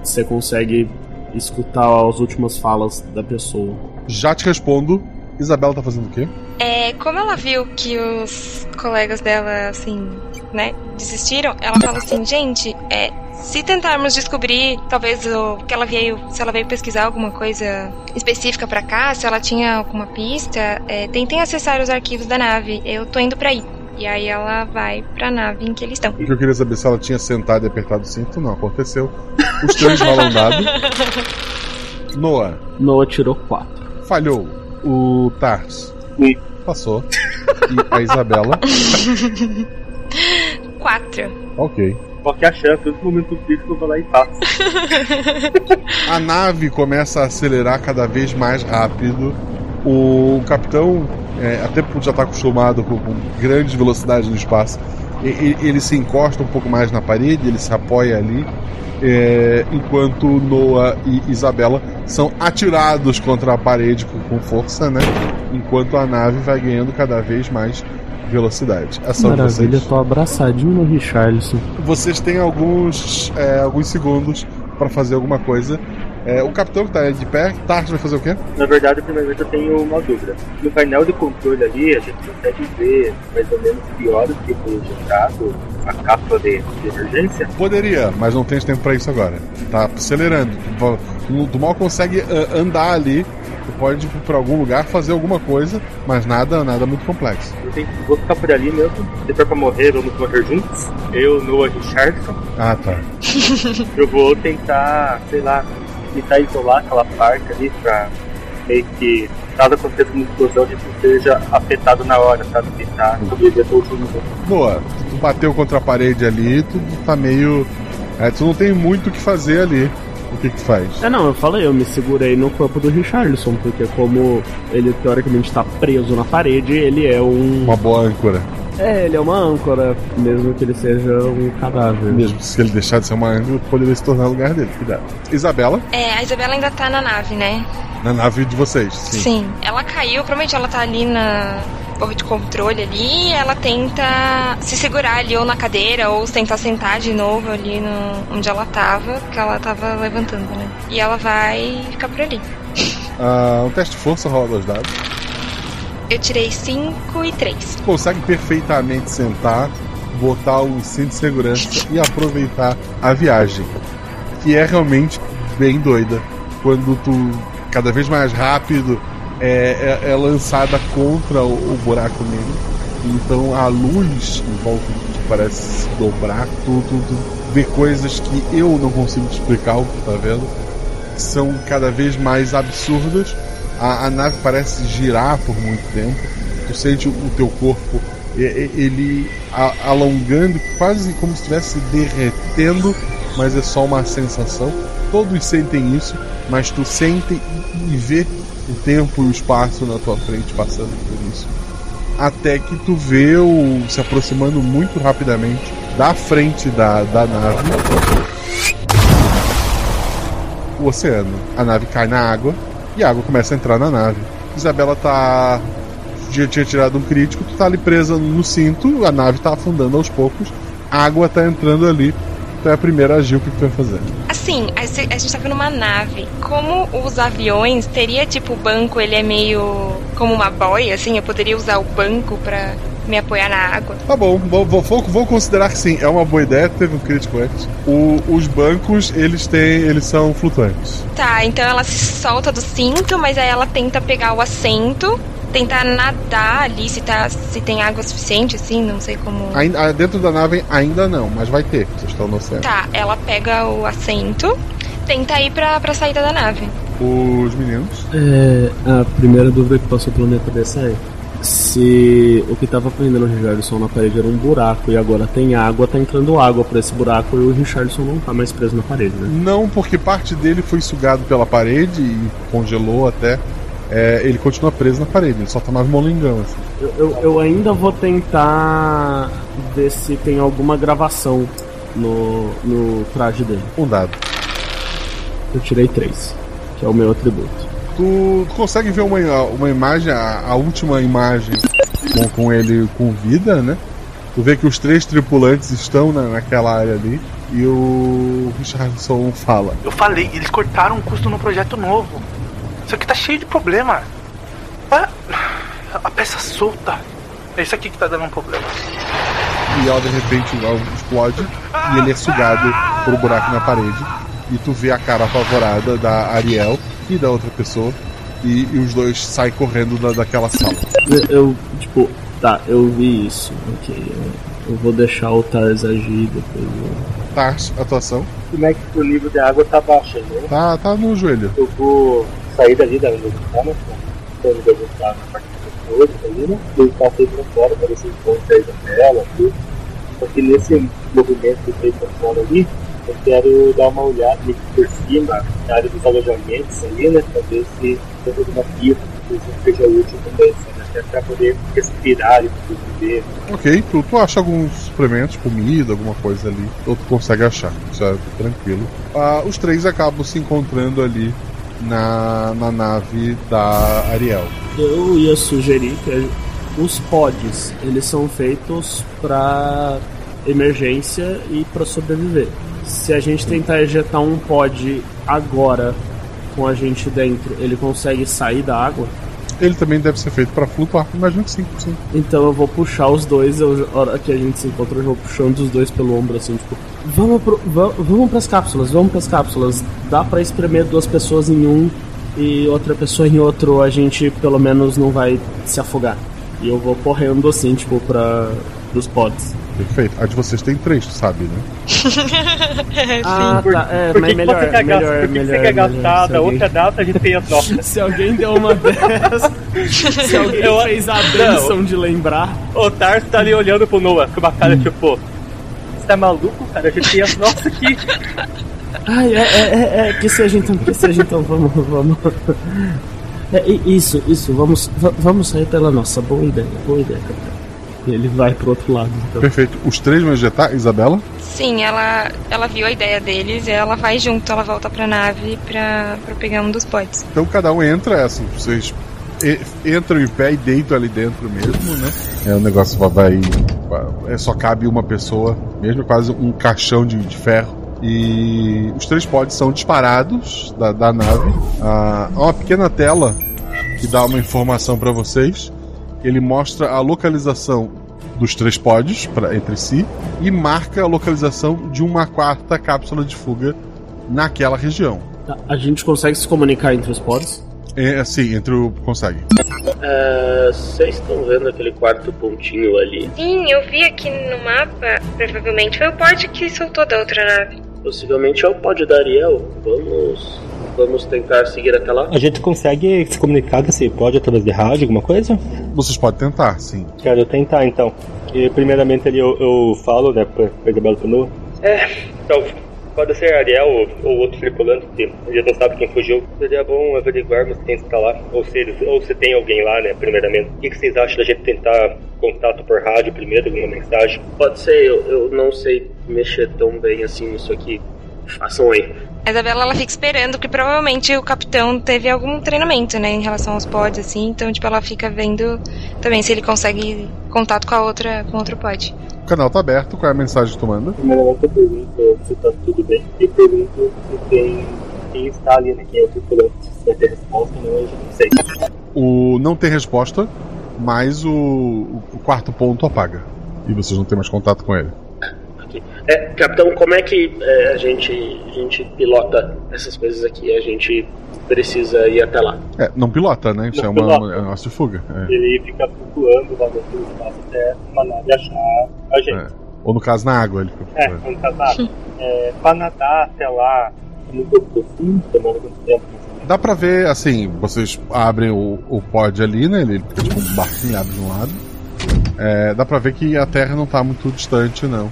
você consegue escutar as últimas falas da pessoa. Já te respondo. Isabela tá fazendo o quê? É, como ela viu que os colegas dela, assim, né, desistiram, ela falou assim, gente, é, se tentarmos descobrir, talvez o que ela veio, se ela veio pesquisar alguma coisa específica pra cá, se ela tinha alguma pista, é, tentem acessar os arquivos da nave. Eu tô indo pra aí. E aí ela vai pra nave em que eles estão. O que eu queria saber se ela tinha sentado e apertado o cinto. Não, aconteceu. Os três mal andado. Noah, Noah tirou 4. falhou. O Tars passou. E a Isabela, Quatro. ok. Qualquer chance, todo momento crítico eu vou lá e faço. A nave começa a acelerar cada vez mais rápido. O capitão, é, até por já estar acostumado com, com grande velocidade no espaço, e- e- ele se encosta um pouco mais na parede, ele se apoia ali, é, enquanto Noah e Isabela são atirados contra a parede com, com força, né? Enquanto a nave vai ganhando cada vez mais velocidade. É só Maravilha, vocês. tô abraçadinho no Richarlison. Vocês têm alguns, é, alguns segundos para fazer alguma coisa. É, o capitão que tá de pé, Tart vai fazer o quê? Na verdade, primeiramente eu tenho uma dúvida. No painel de controle ali, a gente consegue ver mais ou menos que horas que foi registrado a capa de, de emergência. Poderia, mas não tem tempo pra isso agora. Tá acelerando. Tu, tu- tu mal consegue ah, andar ali. Tu pode ir pra algum lugar fazer alguma coisa, mas nada, nada muito complexo. Eu tenho, vou ficar por ali mesmo. Se for pra morrer, vamos morrer juntos. Eu, Noah Richardson. Ah, tá. Eu vou tentar, sei lá, tentar isolar aquela parte ali pra meio que, caso aconteça uma explosão, gente não seja afetado na hora, sabe? Tentar sobreviver até o último minuto. Tu bateu contra a parede ali, tu tá meio. É, tu não tem muito o que fazer ali. O que que tu faz? É, não, eu falei, eu me segurei no corpo do Richarlison, porque como ele teoricamente tá preso na parede, ele é um. Uma boa âncora. É, ele é uma âncora, mesmo que ele seja um cadáver. Mesmo se ele deixar de ser uma âncora, poderia se tornar o lugar dele. Cuidado. Isabela, É, a Isabela ainda tá na nave, né? na nave de vocês. Sim. Ela caiu, provavelmente ela tá ali na de controle ali e ela tenta se segurar ali ou na cadeira ou tentar sentar de novo ali no, onde ela tava, que ela tava levantando, né? E ela vai ficar por ali. Ah, um teste de força rola dois dados. Eu tirei 5 e 3. Tu consegue perfeitamente sentar, botar o cinto de segurança e aproveitar a viagem. Que é realmente bem doida. Quando tu, cada vez mais rápido, é, é, é lançada contra o, o buraco nele. Então a luz em volta ti parece se dobrar. Tu, tu, tu vê coisas que eu não consigo explicar o que tá vendo. Que são cada vez mais absurdas. A, a nave parece girar por muito tempo. Tu sente o, o teu corpo ele a- alongando, quase como se estivesse derretendo, mas é só uma sensação. Todos sentem isso, mas tu sente e, e vê o tempo e o espaço na tua frente passando por isso. Até que tu vê o se aproximando muito rapidamente da frente da, da nave o oceano. A nave cai na água e a água começa a entrar na nave. Isabela tá. Já tinha tirado um crítico, tu tá ali presa no cinto, a nave tá afundando aos poucos, a água tá entrando ali. Tu é a primeira o que tu vai fazer? Assim, a a gente tá vendo uma nave. Como os aviões, teria tipo o banco, ele é meio como uma boia, assim, eu poderia usar o banco pra me apoiar na água. Tá bom, vou, vou- vou- vou considerar que sim, é uma boa ideia, teve um crítico antes. O- os bancos, eles têm. eles são flutuantes. Tá, então ela se solta do cinto, mas aí ela tenta pegar o assento, tentar nadar ali, se, tá, se tem água suficiente, assim, não sei como. Ainda, ah, dentro da nave ainda não, mas vai ter, vocês estão no oceano. Tá, ela pega o assento, tenta ir pra, pra saída da nave. Os meninos. É, a primeira dúvida que passou pela minha cabeça é se o que tava prendendo o Richardson na parede era um buraco e agora tem água, tá entrando água por esse buraco e o Richardson não tá mais preso na parede, né? Não, porque parte dele foi sugado pela parede e congelou até. É, ele continua preso na parede, ele só tá mais molengão, assim. Eu, eu, eu ainda vou tentar ver se tem alguma gravação no, no traje dele. Um dado. Eu tirei três, que é o meu atributo. Tu, tu consegue ver uma, uma imagem, a, a última imagem com, com ele com vida, né? Tu vê que os três tripulantes estão na, naquela área ali e o Richardson fala. Eu falei, eles cortaram um custo no projeto novo. Isso aqui tá cheio de problema. Ah, A peça solta. É isso aqui que tá dando um problema. E ela de repente algo explode e ele é sugado por um buraco na parede. E tu vê a cara apavorada da Ariel e da outra pessoa. E, e os dois saem correndo da, daquela sala. Eu, eu, tipo, tá, eu vi isso, ok. Eu, eu vou deixar o Tars agir depois. Eu... Tars, atuação. Como é que o nível de água tá baixo, né? Tá, tá no joelho. Eu vou sair dali da tá, né? Quando eu estar na parte do olho, ali, né? Eu passei pra fora pra ver se encontra aí da tela. Porque nesse movimento que fiz pra fora ali, eu quero dar uma olhada que por cima na área dos alojamentos ali, né? Pra ver se tem alguma pista que seja útil também, sabe? Até pra poder respirar e poder. Ok, tu, tu acha alguns suplementos, comida, alguma coisa ali. Ou tu consegue achar, é tranquilo. Ah, os três acabam se encontrando ali na, na nave da Ariel. Eu ia sugerir que os pods, eles são feitos pra emergência e pra sobreviver. Se a gente tentar ejetar um pod agora com a gente dentro, ele consegue sair da água? Ele também deve ser feito para flutuar, imagino que sim, sim. Então eu vou puxar os dois, eu, a hora que a gente se encontra, eu vou puxando os dois pelo ombro, assim, tipo, vamos, pro, va- vamos pras cápsulas, vamos pras cápsulas. Dá pra espremer duas pessoas em um e outra pessoa em outro, a gente pelo menos não vai se afogar. E eu vou correndo assim, tipo, pra. pros pods. Perfeito. A de vocês tem três, tu sabe, né? Ah, por, tá, é, por mas que que melhor, você quer gastar? melhor, você quer gastar da alguém- outra data a gente tem a troca? Se alguém deu uma dessas. se alguém Eu- fez a Não. benção de lembrar. O Tars tá ali olhando pro Noah com uma cara tipo. Você tá maluco, cara? A gente tem as nossas aqui. Ai, é, é, é, é, que seja então, que seja então, vamos, vamos. É, isso, isso, vamos, va- vamos sair pela nossa, boa ideia, boa ideia, capitão. E ele vai pro outro lado. Então. Perfeito. Os três vão ejetar, Isabela? Sim, ela, ela viu a ideia deles e ela vai junto, ela volta pra nave pra, pra pegar um dos pods. Então cada um entra, é assim, vocês entram em pé e deitam ali dentro mesmo, né? É, o negócio vai. vai- é, só cabe uma pessoa, mesmo é quase um caixão de, de ferro. E os três pods são disparados da, da nave. Ah, há uma pequena tela que dá uma informação para vocês. Ele mostra a localização dos três pods pra, entre si e marca a localização de uma quarta cápsula de fuga naquela região. Tá, A gente consegue se comunicar entre os pods? É assim, entre o. consegue. Ah, Vocês estão vendo aquele quarto pontinho ali? Sim, eu vi aqui no mapa, provavelmente foi o pod que soltou da outra nave. Possivelmente é o pod da Ariel. Vamos. Vamos tentar seguir até lá? A gente consegue se comunicar desse pode através de rádio, alguma coisa? Vocês podem tentar, sim. Quero tentar então. E primeiramente ali eu, eu falo, né, pra, pra Isabela Panu. É, então, pode ser Ariel ou, ou outro tripulante, que a gente não sabe quem fugiu. Seria bom averiguarmos quem está lá, ou se, eles- ou se tem alguém lá, né, primeiramente. O que, que vocês acham da gente tentar contato por rádio primeiro, alguma mensagem? Pode ser, eu, eu não sei mexer tão bem assim nisso aqui. Façam aí. A Isabela ela fica esperando, porque provavelmente o capitão teve algum treinamento, né, em relação aos pods, assim, então, tipo, ela fica vendo também se ele consegue contato com a outra, com outro pod. O canal tá aberto, qual é a mensagem que tu manda? Primeiramente eu pergunto se tá tudo bem e pergunto se tem quem está ali, né, quem é o tripulante. Se vai ter resposta, não, eu já não sei. O não tem resposta, mas o, o quarto ponto apaga. E vocês não têm mais contato com ele. É, capitão, como é que é, a, gente, a gente pilota essas coisas aqui? A gente precisa ir até lá. É, não pilota, né? Isso Não é, uma, pilota. é um negócio de fuga. é. Ele fica flutuando lá dentro do espaço até uma nave achar a gente. É. Ou no caso, na água. Ele fica É, flutuando. vamos casar. É, pra nadar até lá, é muito profundo, demora muito tempo. Dá pra ver, assim, vocês abrem o, o pod ali, né? Ele fica tipo um barquinho abre de um lado. É, dá pra ver que a Terra não tá muito distante, não.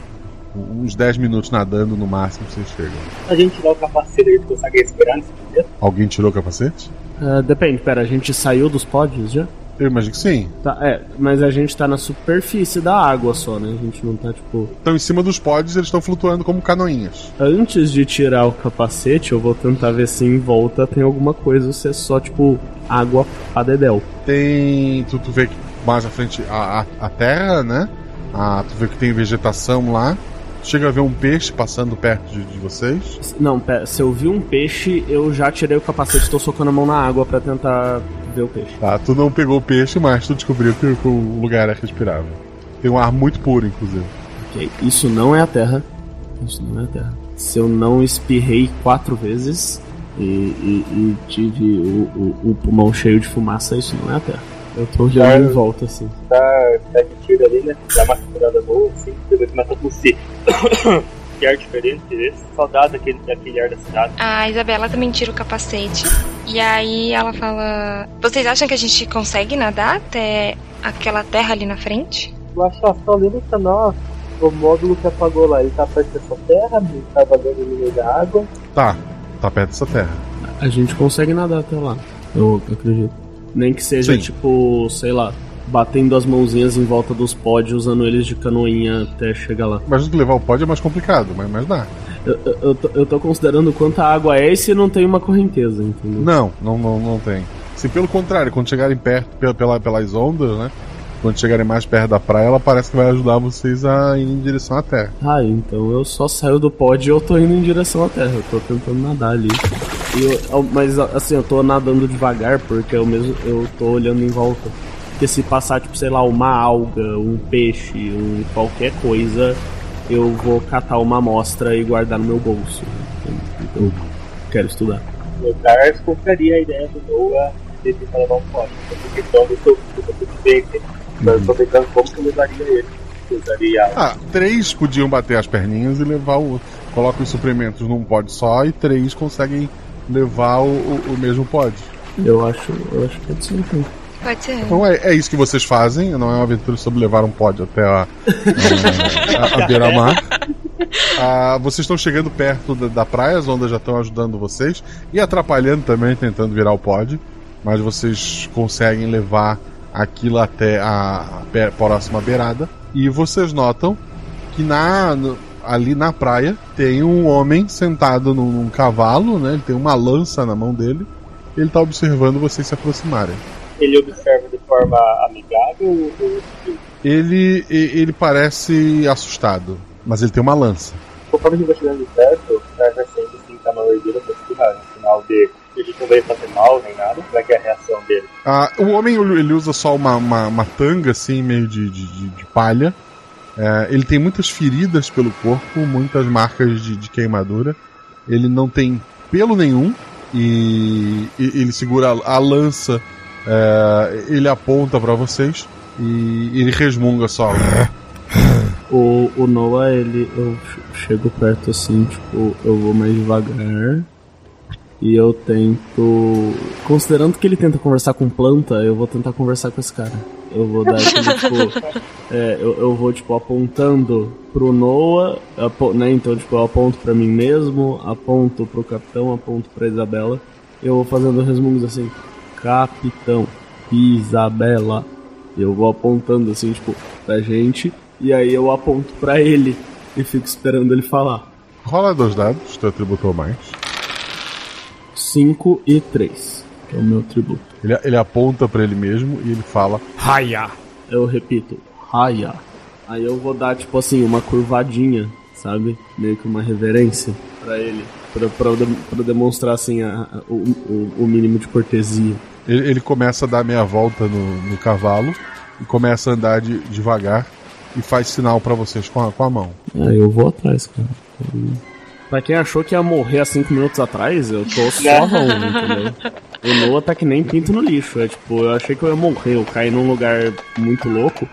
Uns 10 minutos nadando no máximo vocês chegam. A gente tirar o capacete, a gente consegue respirar nesse momento. Alguém tirou o capacete? Ah, depende, pera, a gente saiu dos pods já? Eu imagino que sim. Tá, é, mas a gente tá na superfície da água só, né? A gente não tá, tipo. Estão em cima dos pods eles estão flutuando como canoinhas. Antes de tirar o capacete, eu vou tentar ver se em volta tem alguma coisa, ou se é só, tipo, água a dedéu. Tem. Tu, tu vê que mais à frente a, a, a terra, né? Ah, tu vê que tem vegetação lá. Chega a ver um peixe passando perto de, de vocês. Não, pera, se eu vi um peixe, eu já tirei o capacete e tô socando a mão na água pra tentar ver o peixe. Tá, tu não pegou o peixe, mas tu descobriu que, que o lugar é respirável. Tem um ar muito puro, inclusive. Ok, isso não é a Terra. Isso não é a Terra. Se eu não espirrei quatro vezes e, e- e tive o, o- o pulmão cheio de fumaça, isso não é a Terra. Eu tô olhando em volta, assim. Tá, tá de tiro ali, né? Dá uma respirada boa, assim, depois começa a tossir. que ar diferente esse. Saudade daquele, daquele ar da cidade. A Isabela também tira o capacete. E aí ela fala: Vocês acham que a gente consegue nadar até aquela terra ali na frente? Eu acho que só lembra pra nós o módulo que apagou lá. Ele tá perto dessa terra, ele tá vagando no meio da água. Tá, tá perto dessa terra. A gente consegue nadar até lá. Eu acredito. Nem que seja, Sim. tipo, sei lá, batendo as mãozinhas em volta dos pods, usando eles de canoinha até chegar lá. Que levar o pod é mais complicado, mas, mas dá. Eu, eu, eu tô, eu tô considerando quanta água é e se não tem uma correnteza, entendeu? Não, não, não, não tem. Se pelo contrário, quando chegarem perto pela, pela- pelas ondas, né? Quando chegarem mais perto da praia, ela parece que vai ajudar vocês a ir em direção à terra. Ah, então eu só saio do pod e eu tô indo em direção à terra. Eu tô tentando nadar ali. Eu- eu- mas assim, eu tô nadando devagar porque eu mesmo eu tô olhando em volta. Porque se passar, tipo, sei lá, uma alga, um peixe, um qualquer coisa, eu vou catar uma amostra e guardar no meu bolso. Então, eu quero estudar. O Tars compraria a ideia do Noah de tentar levar um pote. Porque questão do seu sobrevivente. Eu tô pensando como que eu levaria ele. Eu usaria Ah, três podiam bater as perninhas e levar o. Coloca os suprimentos num pod só e três conseguem levar o, o, o mesmo pod. Eu acho, eu acho que pode ser então. Pode ser. Então é, é isso que vocês fazem, não é uma aventura sobre levar um pod até a, a, a beira-mar. Ah, vocês estão chegando perto da, da praia, as ondas já estão ajudando vocês e atrapalhando também, tentando virar o pod. Mas vocês conseguem levar aquilo até a, a próxima beirada. E vocês notam que na, no- ali na praia tem um homem sentado num, num cavalo, né? Ele tem uma lança na mão dele. Ele tá observando vocês se aproximarem. Ele observa de forma amigável ou Ele, ele parece assustado, mas ele tem uma lança. Conforme a gente vai chegando de perto, o cara vai sempre assim, tá na orelha pra espirrar. No final de. Ele não veio fazer mal nem nada, como é que é a reação dele? Ah, o homem ele usa só uma, uma, uma tanga assim, meio de, de- de palha. É, ele tem muitas feridas pelo corpo, muitas marcas de, de queimadura. Ele não tem pelo nenhum e, e- ele segura a, a lança. é, ele aponta pra vocês e ele resmunga só. O, o Noah, ele. Eu ch- chego perto assim, tipo, eu vou mais devagar. E eu tento. Considerando que ele tenta conversar com planta, eu vou tentar conversar com esse cara. Eu vou dar tipo. é, eu, eu vou, tipo, apontando pro Noah, apo- né? Então, tipo, eu aponto pra mim mesmo, aponto pro capitão, aponto pra Isabela. Eu vou fazendo resmungos assim: Capitão, Isabela. Eu vou apontando assim, tipo, pra gente. E aí eu aponto pra ele e fico esperando ele falar. Rola dois dados, teu atributo mais. 5 e 3, que é o meu tributo. Ele, ele aponta pra ele mesmo e ele fala: Raya. Eu repito, Raya. Aí eu vou dar, tipo assim, uma curvadinha, sabe? Meio que uma reverência pra ele. Pra, pra, pra demonstrar, assim, a- a- o, o, o mínimo de cortesia. Ele, ele começa a dar meia volta no, no cavalo e começa a andar de- devagar e faz sinal pra vocês com a, com a mão. É, eu vou atrás, cara. Eu- Pra quem achou que ia morrer há 5 minutos atrás, eu tô só a um, entendeu? O Noah tá que nem pinto no lixo. É tipo, eu achei que eu ia morrer, eu caí num lugar muito louco.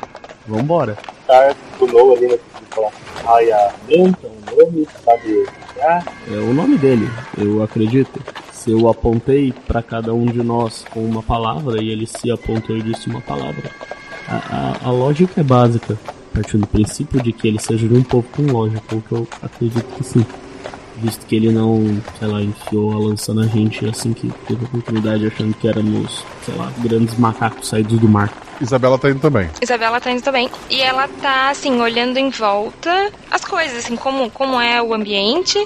Vambora. Tá do Noah ali, né? Que falar. Raya Menta, um nome, sabe? Ah, É o nome dele, eu acredito. Se eu apontei pra cada um de nós com uma palavra e ele se apontou e disse uma palavra, a, a, a lógica é básica. Partindo do princípio de que ele seja de um povo com lógica, o que eu acredito que sim. Visto que ele não, sei lá, enfiou a lança na gente assim que teve a oportunidade, achando que éramos, sei lá, grandes macacos saídos do mar. Isabela tá indo também. Isabela tá indo também. E ela tá, assim, olhando em volta as coisas, assim, como, como é o ambiente.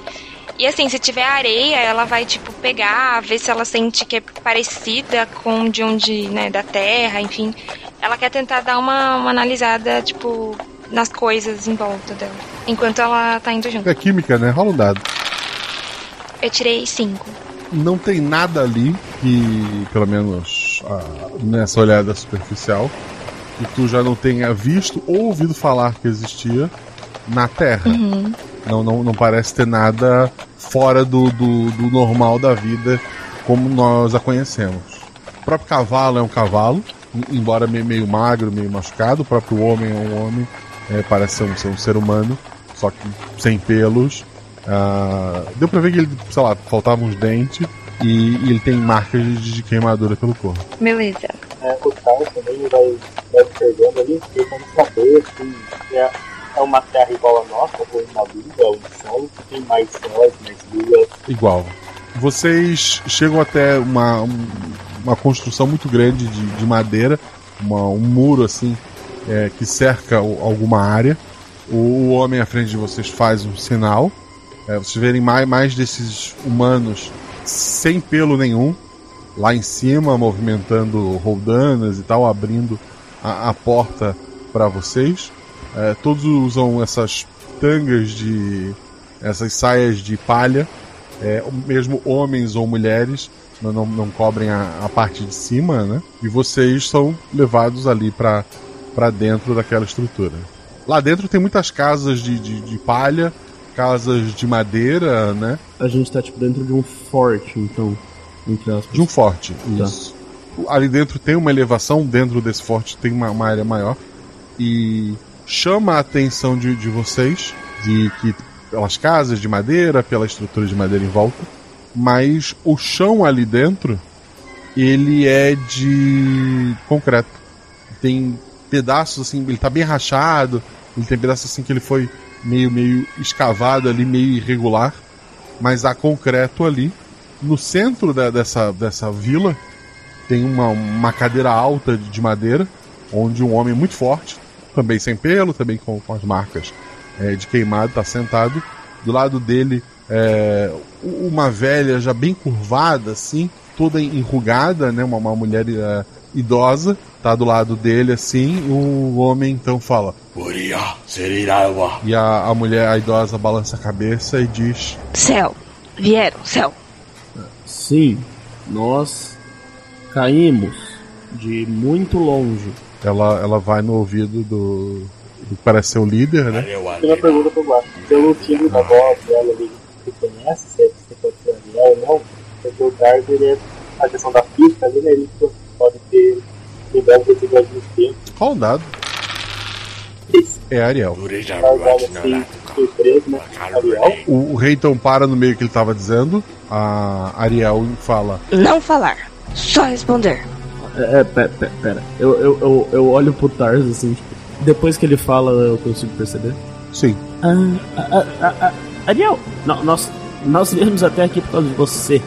E assim, se tiver areia, ela vai, tipo, pegar, ver se ela sente que é parecida com de onde, né, da terra, enfim. Ela quer tentar dar uma, uma analisada, tipo, nas coisas em volta dela. Enquanto ela tá indo junto. É química, né? Rola um dado. Eu tirei cinco. Não tem nada ali que, pelo menos ah, nessa olhada superficial, que tu já não tenha visto ou ouvido falar que existia na Terra. Uhum. Não, não, não parece ter nada fora do, do, do normal da vida como nós a conhecemos. O próprio cavalo é um cavalo, em- embora meio, meio magro, meio machucado. O próprio homem é um homem, é, parece ser um, ser um ser humano, só que sem pelos. Ah, deu pra ver que ele, sei lá, faltavam uns dentes e, e ele tem marcas de, de queimadura pelo corpo. Beleza. é, o Carlos também vai, vai observando ali, tentando saber se é, é uma terra igual a nossa, ou uma lua, um solo, que tem mais céus, mais luas. Igual. Vocês chegam até uma, um- uma construção muito grande de, de madeira, uma- um muro assim é, que cerca alguma área. O, o homem à frente de vocês faz um sinal. É, vocês verem mais, mais desses humanos sem pelo nenhum lá em cima, movimentando roldanas e tal, abrindo a, a porta para vocês. É, todos usam essas tangas de. essas saias de palha é, mesmo homens ou mulheres não, não, não cobrem a, a parte de cima, né? E vocês são levados ali para dentro daquela estrutura. Lá dentro tem muitas casas de, de, de palha, casas de madeira, né? A gente tá tipo dentro de um forte, então, entre aspas. De um forte, Tá. isso. Ali dentro tem uma elevação, dentro desse forte tem uma, uma área maior. E chama a atenção de, de vocês, de que pelas casas de madeira, pela estrutura de madeira em volta, mas o chão ali dentro, ele é de concreto. Tem pedaços assim, ele tá bem rachado, ele tem pedaços assim que ele foi meio meio escavado ali, meio irregular, mas há concreto ali. No centro da- dessa, dessa vila tem uma, uma cadeira alta de madeira, onde um homem muito forte, também sem pelo, também com, com as marcas é, de queimado, está sentado. Do lado dele, é, uma velha já bem curvada, assim, toda enrugada, né? Uma, uma mulher é, idosa, tá do lado dele, assim. E o homem então fala: E a, a mulher, a idosa, balança a cabeça e diz: Céu. Vieram, céu. Sim, nós caímos de muito longe. Ela, ela vai no ouvido do, do que parece ser o líder, né? Tem uma pergunta pro Guacho. Pelo time da voz dela ali, você conhece se você pode ser Ariel ou não? Porque o Dark, ele é a questão da física ali, né? Ele ter mudado de cidade no tempo. Qual o dado? É Ariel. assim, né? Ariel. O, o rei então para no meio que ele estava dizendo. A Ariel fala: Não falar. Só responder. É, é pera, pera, pera. Eu, eu, eu, eu olho pro Tars assim, tipo, depois que ele fala, eu consigo perceber. Sim. Ah, ah, ah, ah, Ariel, no- nós, nós viemos até aqui por causa de você.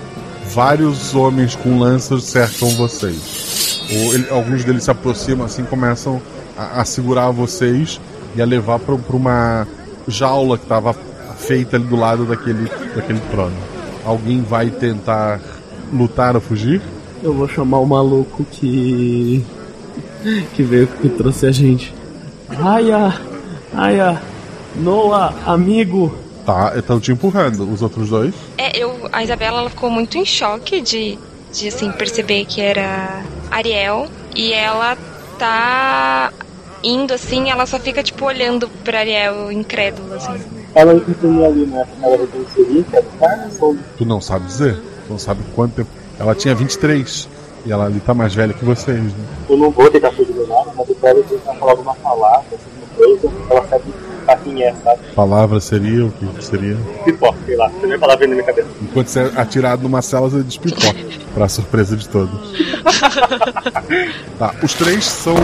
Vários homens com lanças cercam vocês. Ele- alguns deles se aproximam assim, começam a, a segurar vocês e a levar para uma jaula que estava feita ali do lado daquele, daquele trono. Alguém vai tentar lutar ou fugir? Eu vou chamar o maluco que. que veio que trouxe a gente. Aya! Aya! Noah, amigo! Tá, estão te empurrando. Os outros dois? É, eu, a Isabela ela ficou muito em choque de, de assim, perceber que era Ariel. E ela tá indo assim, ela só fica tipo olhando pra Ariel incrédula, assim. Ela continua ali, né? Ela que era o Carlos ou Tu não sabe dizer. Tu não sabe quanto tempo. Ela tinha 23. E ela ali tá mais velha que vocês, né? eu não vou tentar fugir do nada, mas eu quero tentar falar alguma palavra, assim, uma coisa, ela sabe é, sabe? Palavra seria o que seria? Pipoca, sei lá, você nem palavra na minha cabeça. Enquanto você é atirado numa cela, você despipoca. pra surpresa de todos. Tá, os três são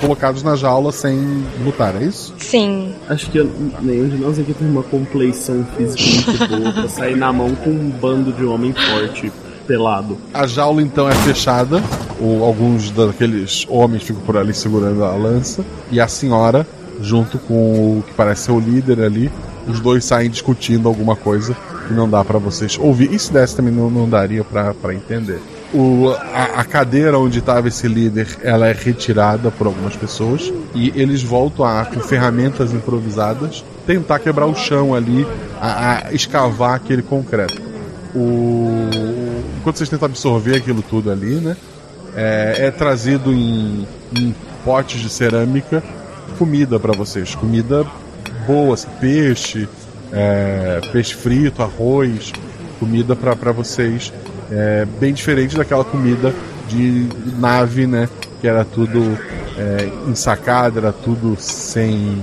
colocados na jaula sem lutar, é isso? Sim. Acho que eu- nenhum de nós aqui tem uma compleição física muito boa pra sair na mão com um bando de homem forte, pelado. A jaula então é fechada, ou alguns daqueles homens ficam por ali segurando a lança, e a senhora, junto com o que parece ser o líder ali, os dois saem discutindo alguma coisa que não dá pra vocês ouvir. E se desse também não, não daria pra entender. O, a, a cadeira onde estava esse líder, ela é retirada por algumas pessoas e eles voltam a, com ferramentas improvisadas, tentar quebrar o chão ali, a, a escavar aquele concreto. O, enquanto vocês tentam absorver aquilo tudo ali, né? É, é trazido em, em potes de cerâmica comida para vocês, comida boa, assim, peixe, é, peixe frito, arroz, comida para vocês, é, bem diferente daquela comida de nave, né? Que era tudo é, ensacada, era tudo sem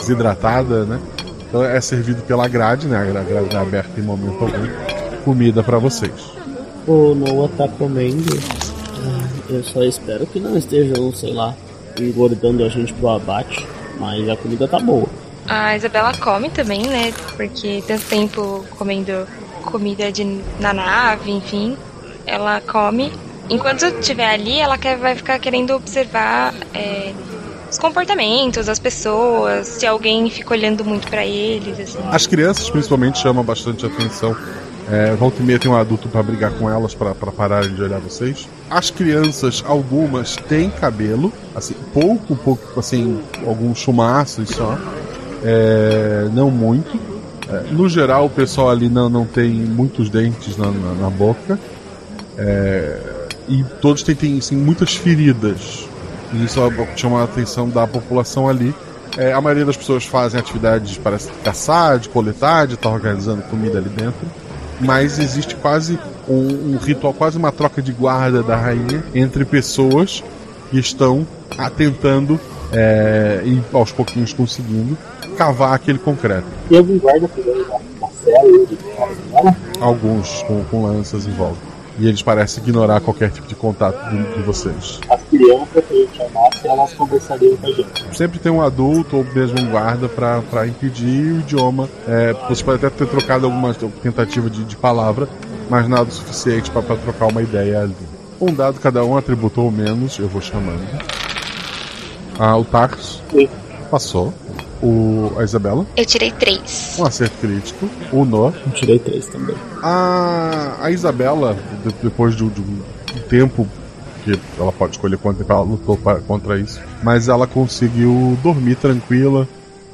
desidratada, né? Então é servido pela grade, né? A gra- grade é aberta em momento algum. Comida para vocês. O Noah tá comendo. Ah, Eu só espero que não estejam, sei lá, engordando a gente pro abate. Mas a comida tá boa. A Isabela come também, né? Porque tanto tempo comendo comida de, na nave, enfim. Ela come. Enquanto estiver ali, ela quer, vai ficar querendo observar é, os comportamentos das pessoas, se alguém fica olhando muito pra eles, assim. As crianças, principalmente, chamam bastante atenção. É, volta e meia tem um adulto para brigar com elas para pararem de olhar vocês. As crianças, algumas têm cabelo, assim, pouco, pouco, assim, alguns chumaços só. É, não muito. É, no geral, o pessoal ali não, não tem muitos dentes na, na, na boca. É, e todos têm, têm assim, muitas feridas. E isso é chama a atenção da população ali. É, a maioria das pessoas fazem atividades para caçar, de coletar, de estar organizando comida ali dentro. Mas existe quase um, um ritual, quase uma troca de guarda da rainha entre pessoas que estão ah, tentando é, e aos pouquinhos conseguindo cavar aquele concreto. Algum guarda cuidando da, da cela? Alguns com, com lanças em volta. E eles parecem ignorar qualquer tipo de contato de, de vocês. As crianças, a gente chamasse, elas conversariam com a gente. Sempre tem um adulto ou mesmo um guarda para impedir o idioma. É, você pode até ter trocado alguma tentativa de, de palavra, mas nada o suficiente para trocar uma ideia ali. Um dado cada um atributou menos, eu vou chamando. Ah, o Tarso. Sim. Passou. O, a Isabela. Eu tirei três. Um acerto crítico. O Noah. Eu tirei três também. A, a Isabela, de- depois de, um- de um tempo que ela pode escolher quanto tempo ela lutou contra isso, mas ela conseguiu dormir tranquila.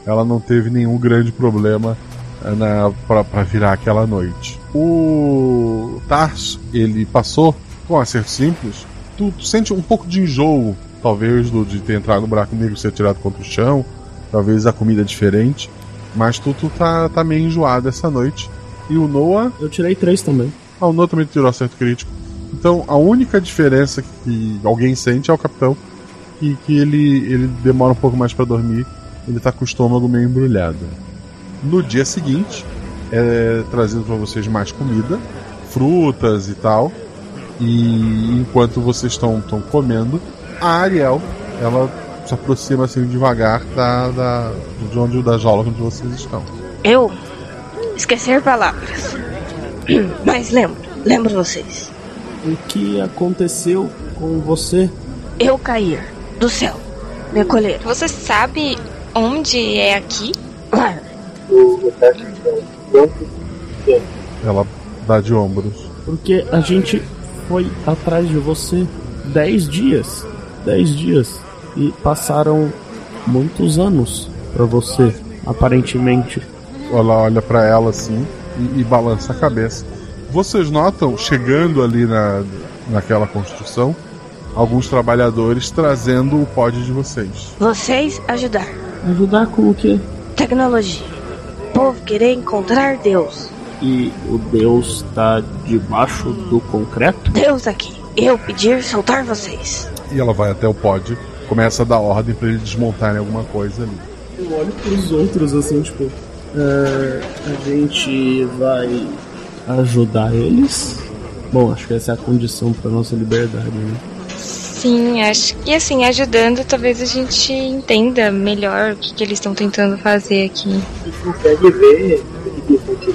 Ela não teve nenhum grande problema eh, na, pra, pra virar aquela noite. O Tarso, ele passou com um acerto simples. Tu, tu sente um pouco de enjoo, talvez, do, de ter entrado no buraco negro e ser tirado contra o chão. Talvez a comida é diferente. Mas tu, tu tá, tá meio enjoado essa noite. E o Noah. Eu tirei três também. Ah, o Noah também tirou acerto crítico. Então a única diferença que alguém sente é o capitão. E que ele, ele demora um pouco mais pra dormir. Ele tá com o estômago meio embrulhado. No dia seguinte, é trazido pra vocês mais comida, frutas e tal. E enquanto vocês estão estão comendo, a Ariel, ela se aproxima assim devagar da, da, de onde da jaula onde vocês estão. Eu esquecer palavras. Mas lembro, lembro vocês. O que aconteceu com você? Eu cair do céu. Me acolher. Você sabe onde é aqui? Claro. Ela dá de ombros. Porque a gente foi atrás de você dez dias. Dez dias. E passaram muitos anos pra você, aparentemente. Ela olha pra ela assim e, e balança a cabeça. Vocês notam, chegando ali na, naquela construção, alguns trabalhadores trazendo o pod de vocês. Vocês ajudar. Ajudar com o quê? Tecnologia. Povo querer encontrar Deus. E o Deus tá debaixo do concreto? Deus aqui. Eu pedir soltar vocês. E ela vai até o pod, começa a dar ordem pra eles desmontarem alguma coisa ali. Eu olho pros outros assim, tipo. "É, a gente vai ajudar eles? Bom, acho que essa é a condição pra nossa liberdade, né? Sim, acho que assim, ajudando, talvez a gente entenda melhor o que, que eles estão tentando fazer aqui. A gente consegue ver o que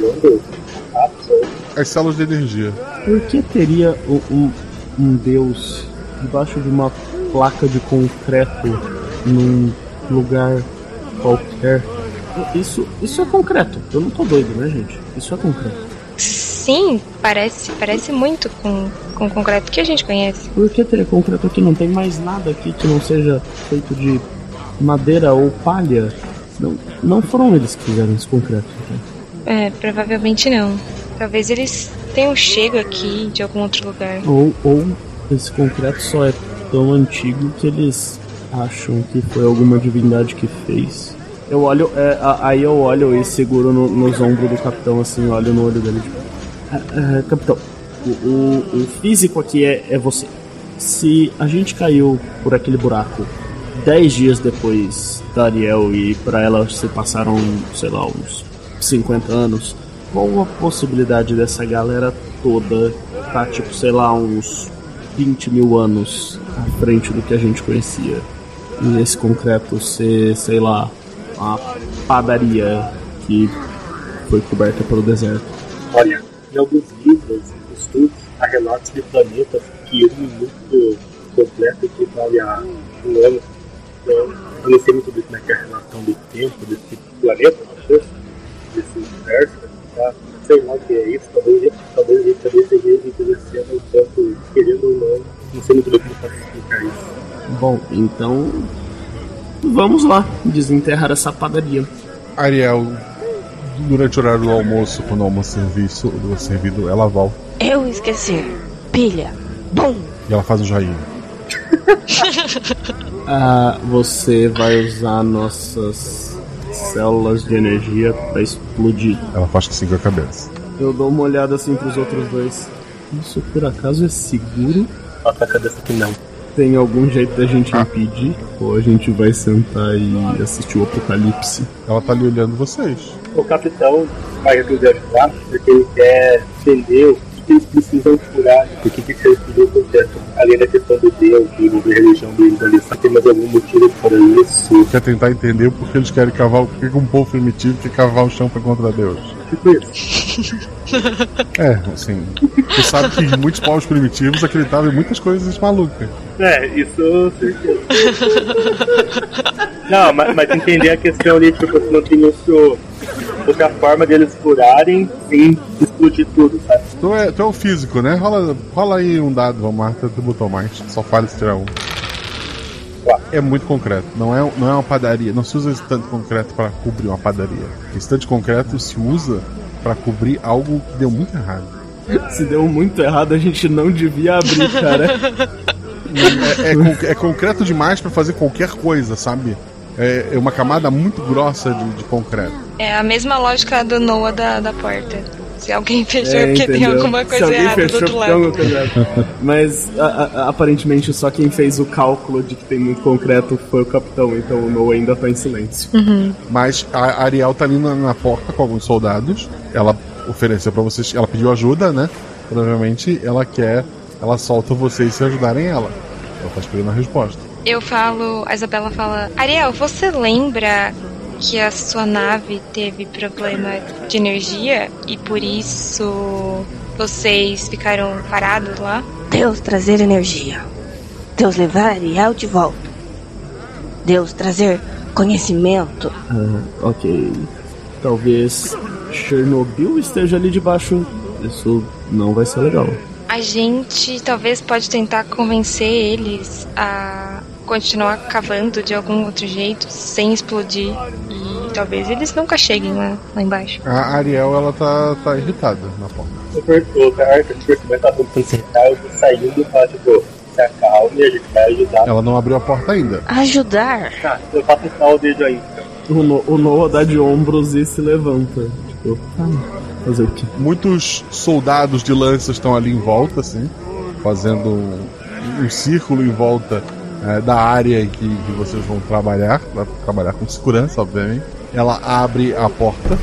cápsula. As células de energia. Por que teria um, um, um Deus debaixo de uma placa de concreto num lugar qualquer? Isso, isso é concreto. Eu não tô doido, né, gente? Isso é concreto. Sim, parece, parece muito com, com o concreto que a gente conhece. Por que teria concreto aqui? Não tem mais nada aqui que não seja feito de madeira ou palha. Não, não foram eles que fizeram esse concreto. então. É, provavelmente não. Talvez eles tenham chego aqui de algum outro lugar. Ou, ou esse concreto só é tão antigo que eles acham que foi alguma divindade que fez. Eu olho, é, aí eu olho e seguro no- nos ombros do capitão, assim, olho no olho dele, tipo, "Ah, ah, capitão, o, o- o físico aqui é, é você. Se a gente caiu por aquele buraco dez dias depois da Ariel e pra ela se passaram, sei lá, uns 50 anos, qual a possibilidade dessa galera toda tá, tipo, sei lá, uns 20 mil anos à frente do que a gente conhecia? E esse concreto ser, sei lá, uma padaria que foi coberta pelo deserto. Olha, em alguns livros, estudos, há relatos de planetas que um minuto completo equivale a um ano. Então, eu não sei muito bem como é que é a relação do tempo desse planeta, desse universo, tá? Sei lá o que é isso, talvez, talvez a gente também esteja envelhecendo um tanto, querendo ou não, não sei muito bem como posso explicar isso. Bom, então. Vamos lá, desenterrar essa padaria. Ariel, durante o horário do almoço, quando o almoço serviço, do servido, ela volta Eu esquecer. Pilha. Bum. e ela faz um joinha. Ah, você vai usar nossas células de energia pra explodir. Ela faz assim com a cabeça. Eu dou uma olhada assim pros outros dois. Isso por acaso é seguro? Bota a cabeça que não. Tem algum jeito da gente impedir? Ou a gente vai sentar e assistir o apocalipse? Ela tá ali olhando vocês. O capitão vai resolver ajudar porque ele quer entender que eles precisam curar, por que que eles precisam concreto. Além da questão do Deus, a religião deles ali, se tem mais algum motivo para isso. Quer tentar entender por que eles querem cavar, por que que um povo primitivo quer cavar o chão pra contra Deus. Tipo isso. É, assim. Você sabe que muitos povos primitivos acreditavam em muitas coisas malucas. É, isso certeza. Não, mas, mas entender a questão ali, tipo, se não tem outro, outra forma deles furarem sem explodir tudo, sabe? Tu é, tu é o físico, né? Rola, rola aí um dado, vamos lá, tu botou mais. Só falha se tirar um. É muito concreto, não é, não é uma padaria. Não se usa esse tanto concreto para cobrir uma padaria. Esse tanto concreto se usa para cobrir algo que deu muito errado. Se deu muito errado, a gente não devia abrir, cara. É, é con- é concreto demais para fazer qualquer coisa, sabe? É, é uma camada muito grossa de, de concreto. É a mesma lógica do Noah da, da porta. Se alguém fechou, é porque tem entendeu? alguma Se coisa alguém errada do fechou, outro tem alguma lado. coisa errada. Mas a- a- aparentemente só quem fez o cálculo de que tem muito concreto foi o capitão, então o Noah ainda tá em silêncio. Mas a Ariel tá ali na, na porta com alguns soldados. Ela ofereceu para vocês. Ela pediu ajuda, né? Provavelmente ela quer. Ela solta vocês se ajudarem ela. Ela tá esperando a resposta. Eu falo, a Isabela fala: Ariel, você lembra que a sua nave teve problema de energia e por isso vocês ficaram parados lá? Deus trazer energia. Deus levar Ariel de volta. Deus trazer conhecimento. Ah, ok. Talvez Chernobyl esteja ali debaixo. Isso não vai ser legal. A gente talvez pode tentar convencer eles a continuar cavando de algum outro jeito sem explodir e talvez eles nunca cheguem lá, lá embaixo. A Ariel, ela tá, tá irritada na porta. O Berto- o cara que percebeu que tá tentando se irritar, eu tô saindo e falo, tipo, se acalme, a gente vai ajudar. Ela não abriu a porta ainda. Ajudar. Tá, eu faço sinal o dedo aí. O, no o Noah dá de ombros e se levanta. Tipo, ah, fazer o quê? Muitos soldados de lanças estão ali em volta, assim, fazendo um, um círculo em volta eh, da área em que, que vocês vão trabalhar, vai trabalhar com segurança, obviamente. Ela abre a porta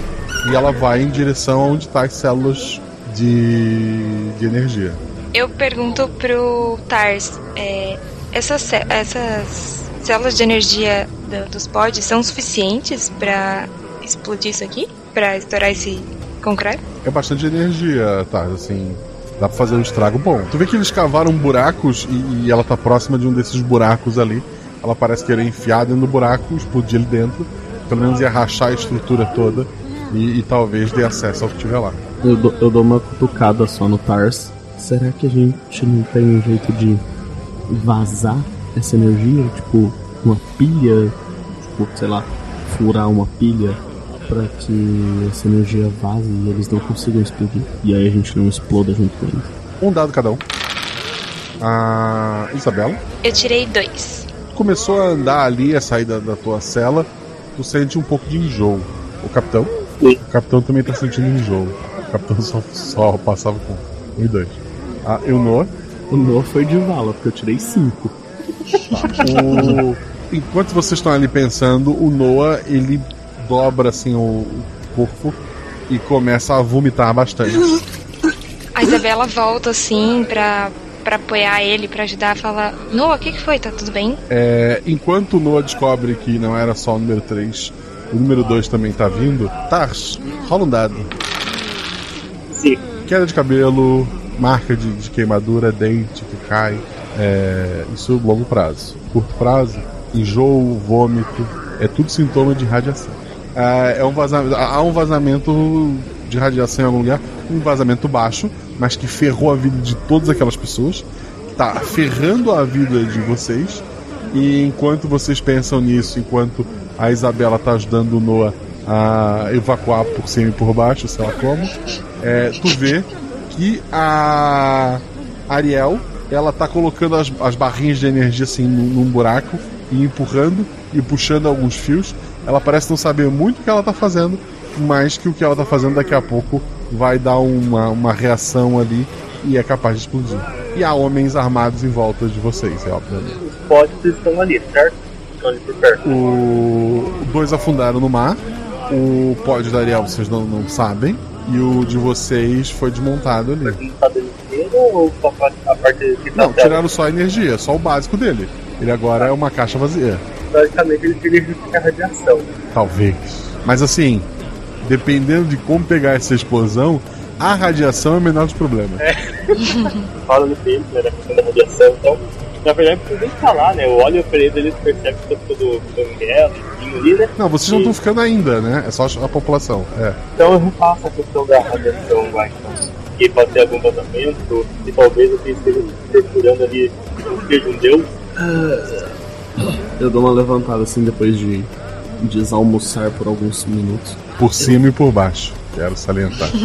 e ela vai em direção aonde estão as células de, de energia. Eu pergunto pro Tars, é, essas, essas células de energia do- dos pods são suficientes pra explodir isso aqui? Pra estourar esse concreto? É bastante energia, tá? Assim, dá pra fazer um estrago bom. Tu vê que eles cavaram buracos e, e ela tá próxima de um desses buracos ali. Ela parece querer enfiar dentro do buraco, explodir ali dentro. Pelo menos ia rachar a estrutura toda e, e talvez dê acesso ao que tiver lá. Eu dou, eu dou uma cutucada só no Tars. Será que a gente não tem um jeito de vazar essa energia? Tipo, uma pilha? Tipo, sei lá, furar uma pilha pra que essa energia vaze e eles não consigam explodir. E aí a gente não exploda junto com eles. Um dado cada um. A Isabela Eu tirei dois. começou a andar ali, a sair da, da tua cela. Tu sente um pouco de enjoo. O capitão? O capitão também tá sentindo enjoo. O capitão só, só passava com um e dois. A Eunor O Noah foi de vala, porque eu tirei cinco. O- Enquanto vocês estão ali pensando, o Noah ele dobra assim o, o corpo e começa a vomitar bastante. A Isabela volta assim pra, pra apoiar ele, pra ajudar, fala: Noah, o que, que foi? Tá tudo bem? É, enquanto Noah descobre que não era só o número 3, o número 2 também tá vindo, Tars, rola um dado. Sim. Queda de cabelo, marca de, de queimadura, dente que cai. É, isso longo prazo. Curto prazo, enjoo, vômito, é tudo sintoma de radiação. Ah, é um vazamento, há um vazamento de radiação em algum lugar, um vazamento baixo, mas que ferrou a vida de todas aquelas pessoas, tá ferrando a vida de vocês. E enquanto vocês pensam nisso, enquanto a Isabela tá ajudando o Noah a evacuar por cima e por baixo, sei lá como, é, tu vê que a Ariel ela tá colocando as, as barrinhas de energia assim num, num buraco e empurrando e puxando alguns fios. Ela parece não saber muito o que ela tá fazendo, mas que o que ela tá fazendo daqui a pouco vai dar uma, uma reação ali e é capaz de explodir. E há homens armados em volta de vocês, é obviamente. Os pods estão ali, certo? Estão ali por perto. O dois afundaram no mar. O pod da Ariel vocês não, não sabem. E o de vocês foi desmontado ali. Tá dando inteiro ou só a parte que tá Não, tiraram só a energia, só o básico dele. Ele agora é uma caixa vazia. Basicamente ele queria justificar a radiação. Talvez. Mas assim, dependendo de como pegar essa explosão, A radiação é o menor dos problemas. Fala no tempo, né, da questão da radiação, então, na verdade, precisa nem falar, né? O óleo pra eles, eles percebem que tá todo banguela, ali, né? Não, vocês não estão ficando ainda, né? É só a população. É. Então eu repasso a questão da radiação lá, então. Que pode ter algum vazamento, e talvez que esteja procurando ali seja um deus. Eu dou uma levantada assim depois de desalmoçar por alguns minutos. Por cima e por baixo. Quero salientar.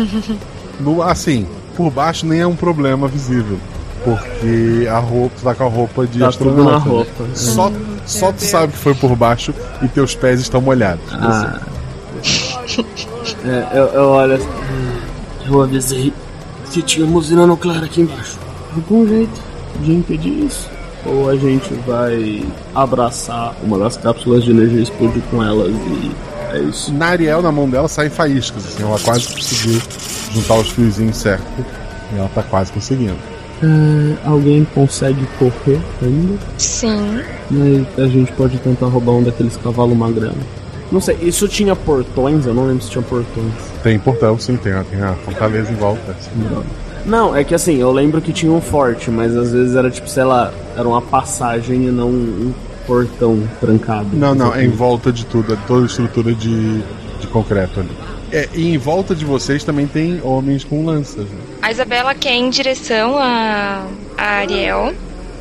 No, assim, por baixo nem é um problema visível. Porque a roupa, tu tá com a roupa de Tá tudo astronauta. na né? roupa. Só, só tu sabe que foi por baixo e teus pés estão molhados. Ah. É, eu, eu olho assim. Eu avisei que tinha uma usina nuclear aqui embaixo. Algum jeito de impedir isso? Ou a gente vai abraçar uma das cápsulas de energia e explodir com elas e é isso. Na Ariel, na mão dela, saem faíscas. Assim, ela quase conseguiu juntar os fiozinhos certo. E ela tá quase conseguindo. É, alguém consegue correr ainda? Sim. Mas a gente pode tentar roubar um daqueles cavalos magrão. Não sei, isso tinha portões? Eu não lembro se tinha portões. Tem portão, sim, tem, a- tem a fortaleza em volta. assim. Não, é que assim, eu lembro que tinha um forte, mas às vezes era tipo, sei lá, era uma passagem e não um portão trancado. Não, não, é em volta de tudo, é toda a estrutura de, de concreto ali. É, e em volta de vocês também tem homens com lanças. Né? A Isabela quer ir em direção a, a Ariel.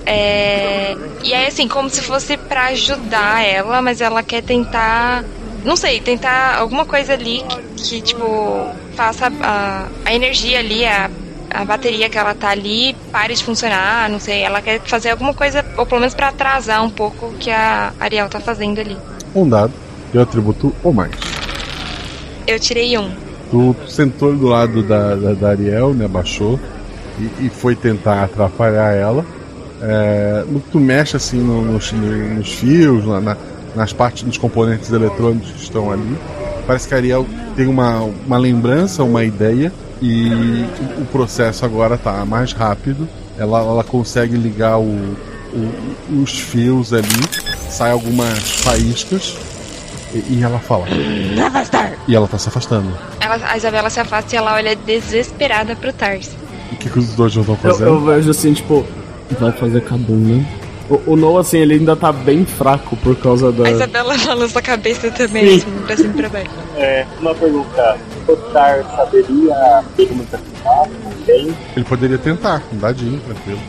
É, e aí, assim, como se fosse pra ajudar ela, mas ela quer tentar. Não sei, tentar alguma coisa ali que, que, tipo, faça a, a energia ali, a, a bateria que ela tá ali, pare de funcionar, não sei. Ela quer fazer alguma coisa, ou pelo menos pra atrasar um pouco o que a Ariel tá fazendo ali. Um dado e o atributo ou mais. Eu tirei um. Tu sentou do lado da, da, da Ariel, né? Baixou e, e foi tentar atrapalhar ela. É, tu mexe assim no- nos, nos fios, na- na- nas partes dos componentes eletrônicos que estão ali, parece que a Ariel tem uma, uma lembrança, uma ideia e o, processo agora tá mais rápido. Ela, ela consegue ligar o, o- os fios ali, sai algumas faíscas e, e ela fala. Afastar! E ela tá se afastando. Ela, a Isabela se afasta e ela olha desesperada pro Tars. O que, que os dois estão Eu, fazendo? eu vejo assim, tipo, vai fazer cabum, né? O, o Noah, assim, ele ainda tá bem fraco por causa da. A Isabela balança a cabeça também, Sim. assim, pra cima e pra baixo. É, uma pergunta. O Tar saberia ter muita cuidado? Tem? Ele poderia tentar, um dadinho, tranquilo.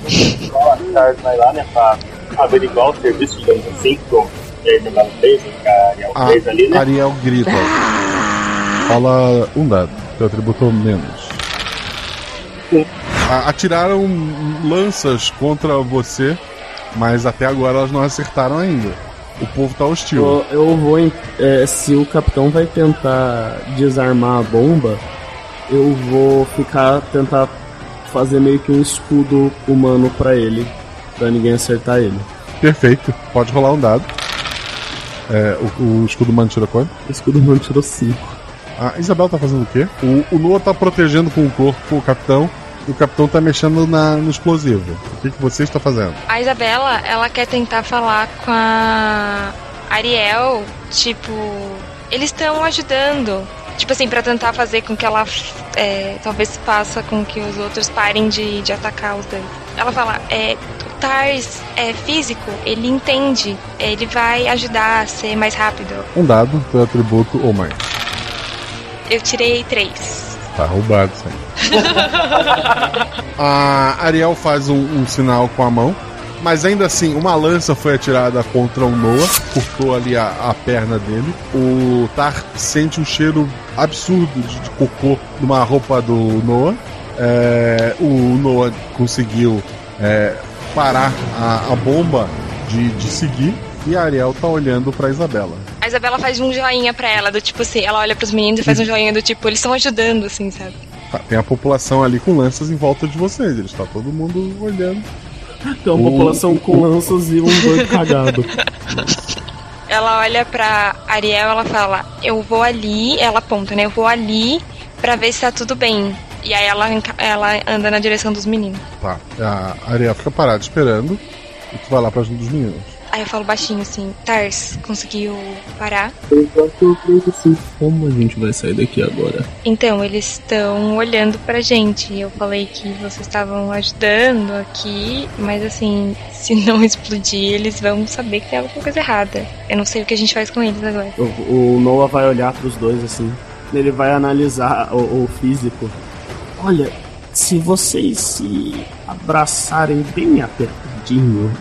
O Tar vai lá, né, pra averiguar o serviço, digamos assim, com que a Isabela fez, que a Ariel A fez ali, né? Ariel grita. Fala um dado, teu atributo menos. Atiraram lanças contra você, mas até agora elas não acertaram ainda. O povo tá hostil. Eu, eu vou. é, se o capitão vai tentar desarmar a bomba, eu vou ficar. tentar fazer meio que um escudo humano pra ele. Pra ninguém acertar ele. Perfeito, pode rolar um dado. É, o, o escudo humano tirou quanto? O escudo humano tirou 5. A Isabel tá fazendo o quê? O, o Noah tá protegendo com o corpo o capitão o capitão tá mexendo na, no explosivo. O que, que você está fazendo? A Isabela, ela quer tentar falar com a Ariel, tipo, eles estão ajudando. Tipo assim, pra tentar fazer com que ela é, talvez faça com que os outros parem de, de atacar os dois. Ela fala, é, o Tars é físico, ele entende, ele vai ajudar a ser mais rápido. Um dado, teu atributo ou mais. Eu tirei três. Tá roubado isso aí. A Ariel faz um, um sinal com a mão, mas ainda assim, uma lança foi atirada contra o Noah, cortou ali a, a perna dele. O Tar sente um cheiro absurdo de, de cocô numa roupa do Noah. É, o Noah conseguiu é, parar a, a bomba de, de seguir e a Ariel tá olhando pra Isabela. A Isabela faz um joinha pra ela, do tipo assim, ela olha pros meninos e faz um joinha do tipo, eles estão ajudando, assim, sabe? Tá, tem a população ali com lanças em volta de vocês. Eles tá todo mundo olhando. Tem uma O- população com lanças e um doido cagado. Ela olha pra Ariel, ela fala, eu vou ali, ela aponta, né? Eu vou ali pra ver se tá tudo bem. E aí ela, ela anda na direção dos meninos. Tá. A Ariel fica parada esperando e tu vai lá pra junto dos meninos. Aí eu falo baixinho assim, Tars, conseguiu parar? Por enquanto eu creio que sim. Como a gente vai sair daqui agora? Então, eles estão olhando pra gente. Eu falei que vocês estavam ajudando aqui, mas assim, se não explodir, eles vão saber que tem alguma coisa errada. Eu não sei o que a gente faz com eles agora. O, o Noah vai olhar pros dois assim. Ele vai analisar o, o físico. Olha, se vocês se abraçarem bem apertadinho,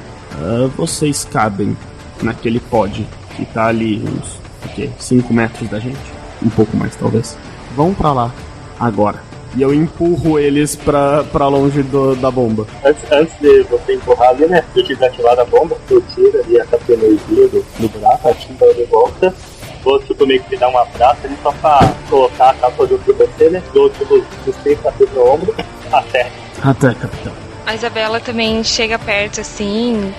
uh, vocês cabem naquele pod que tá ali uns, o quê? 5 metros da gente? Um pouco mais, talvez. Vão para lá, agora. E eu empurro eles pra, pra longe do, da bomba. Antes, antes de você empurrar ali, né? Se eu desativar a bomba, eu tiro ali a capa energia do, do buraco, ela de volta. Vou tipo meio que me dar um abraço ali só pra colocar a capa do você, né? Dou tipo os três no ombro. Até. Até, capitão. A Isabela também chega perto assim,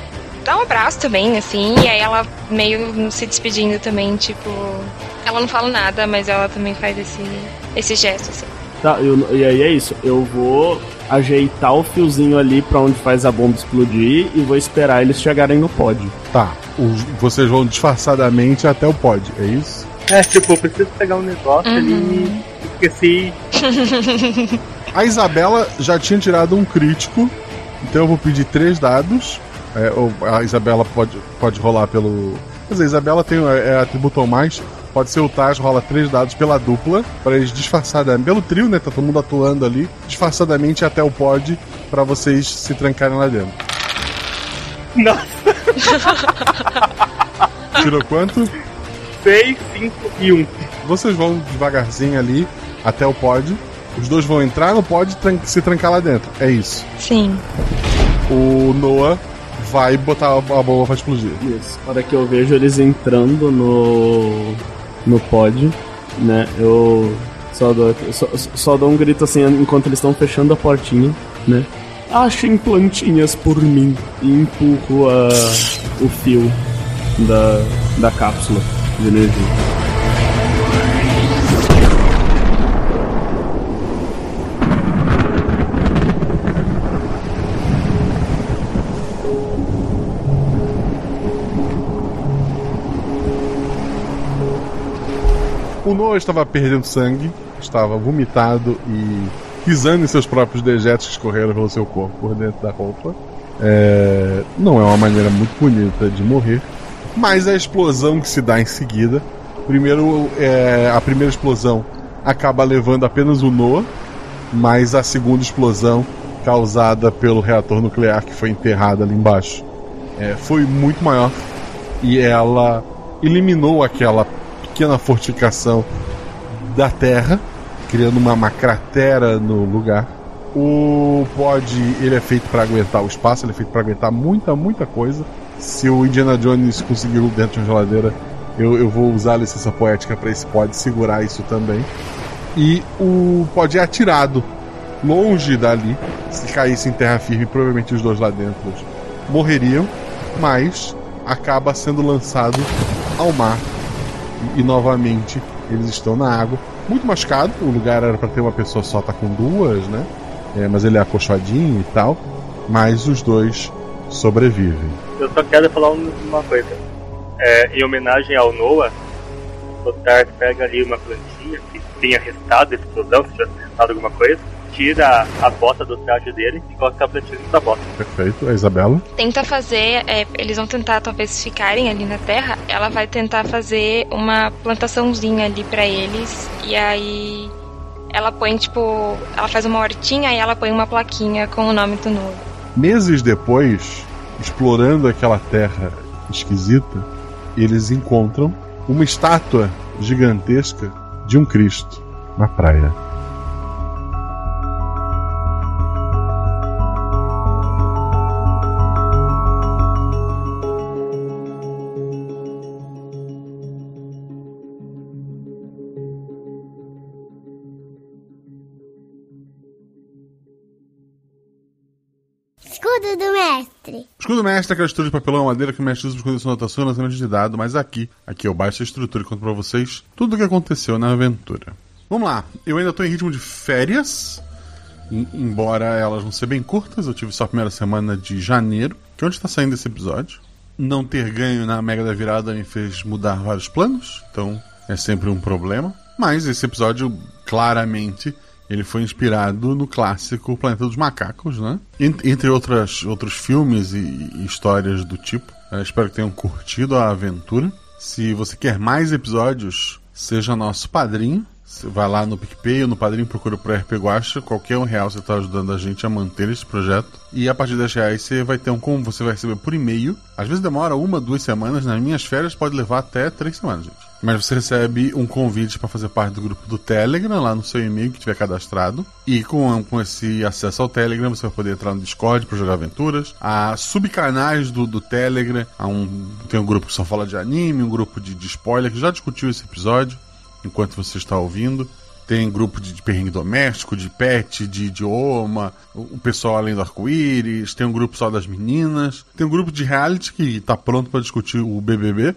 dá um abraço também, assim, e aí ela meio se despedindo também, tipo. Ela não fala nada, mas ela também faz esse, esse gesto, assim. Tá, eu, e aí é isso. Eu vou ajeitar o fiozinho ali pra onde faz a bomba explodir e vou esperar eles chegarem no pod. Tá, os- vocês vão disfarçadamente até o pod, é isso? É, tipo, eu preciso pegar um negócio ali e esqueci. A Isabela já tinha tirado um crítico, então eu vou pedir três dados. É, a Isabela pode, pode rolar pelo. Quer dizer, a Isabela tem é, atributo ao mais. Pode ser o Taz, rola três dados pela dupla, para eles disfarçadamente. Pelo trio, né? Tá todo mundo atuando ali, disfarçadamente até o pod, para vocês se trancarem lá dentro. Nossa! Tirou quanto? 6, 5 e 1. Vocês vão devagarzinho ali até o pod. Os dois vão entrar no pod e tran- se trancar lá dentro. É isso. Sim. O Noah vai botar a a bomba pra explodir. Isso. A hora que eu vejo eles entrando no. no pod, né? Eu só dou, só, só dou um grito assim enquanto eles estão fechando a portinha, né? Achem plantinhas por mim e empurro a, o fio da, da cápsula de energia. O Noah estava perdendo sangue, estava vomitado e pisando em seus próprios dejetos que escorreram pelo seu corpo por dentro da roupa. É, Não é uma maneira muito bonita de morrer, mas a explosão que se dá em seguida. Primeiro, é, a primeira explosão acaba levando apenas o Noah, mas a segunda explosão, causada pelo reator nuclear que foi enterrado ali embaixo, é, foi muito maior e ela eliminou aquela pequena fortificação da Terra, criando uma, uma cratera no lugar. O pod ele é feito para aguentar o espaço, ele é feito para aguentar muita, muita coisa. Se o Indiana Jones conseguiu dentro de uma geladeira, eu, eu vou usar a licença poética para esse pod segurar isso também. E o pod é atirado longe dali. Se caísse em terra firme, provavelmente os dois lá dentro morreriam, mas acaba sendo lançado ao mar e, novamente eles estão na água. Muito machucado, o lugar era para ter uma pessoa só, tá com duas, né? É, mas ele é acolchoadinho e tal. Mas os dois sobrevivem. Eu só quero falar um- uma coisa. É, em homenagem ao Noah, o Tart pega ali uma plantinha que tenha restado a explosão, se tivesse restado alguma coisa, tira a bota do traje dele e coloca a plantinha da bota. Perfeito. A Isabela. Tenta fazer, é, eles vão tentar talvez ficarem ali na terra. Ela vai tentar fazer uma plantaçãozinha ali pra eles e aí ela põe tipo, ela faz uma hortinha e ela põe uma plaquinha com o nome do novo. Meses depois, explorando aquela terra esquisita, eles encontram uma estátua gigantesca de um Cristo na praia. Escudo mestre é aquela estrutura de papelão e madeira que o mestre usa para esconder sua anotação e lançamento de dado, mas aqui, aqui eu baixo a estrutura e conto pra vocês tudo o que aconteceu na aventura. Vamos lá, eu ainda tô em ritmo de férias, em- embora elas vão ser bem curtas, eu tive só a primeira semana de janeiro, que é onde está saindo esse episódio. Não ter ganho na Mega da Virada me fez mudar vários planos, então é sempre um problema. Mas esse episódio, claramente, ele foi inspirado no clássico Planeta dos Macacos, né? Entre outras, outros filmes e, histórias do tipo. Eu espero que tenham curtido a aventura. Se você quer mais episódios, seja nosso padrinho. Você vai lá no PicPay ou no Padrinho, procura pro RP Guacha. Qualquer um real você está ajudando a gente a manter esse projeto. E a partir das reais você vai ter um como você vai receber por e-mail. Às vezes demora uma, duas semanas. Nas minhas férias pode levar até três semanas, gente. Mas você recebe um convite para fazer parte do grupo do Telegram lá no seu e-mail que tiver cadastrado. E com, com esse acesso ao Telegram você vai poder entrar no Discord para jogar aventuras. Há subcanais do, do Telegram. Há um, tem um grupo que só fala de anime, um grupo de, de spoiler que já discutiu esse episódio enquanto você está ouvindo. Tem grupo de, de perrengue doméstico, de pet, de idioma, o pessoal além do arco-íris, tem um grupo só das meninas, tem um grupo de reality que está pronto para discutir o BBB.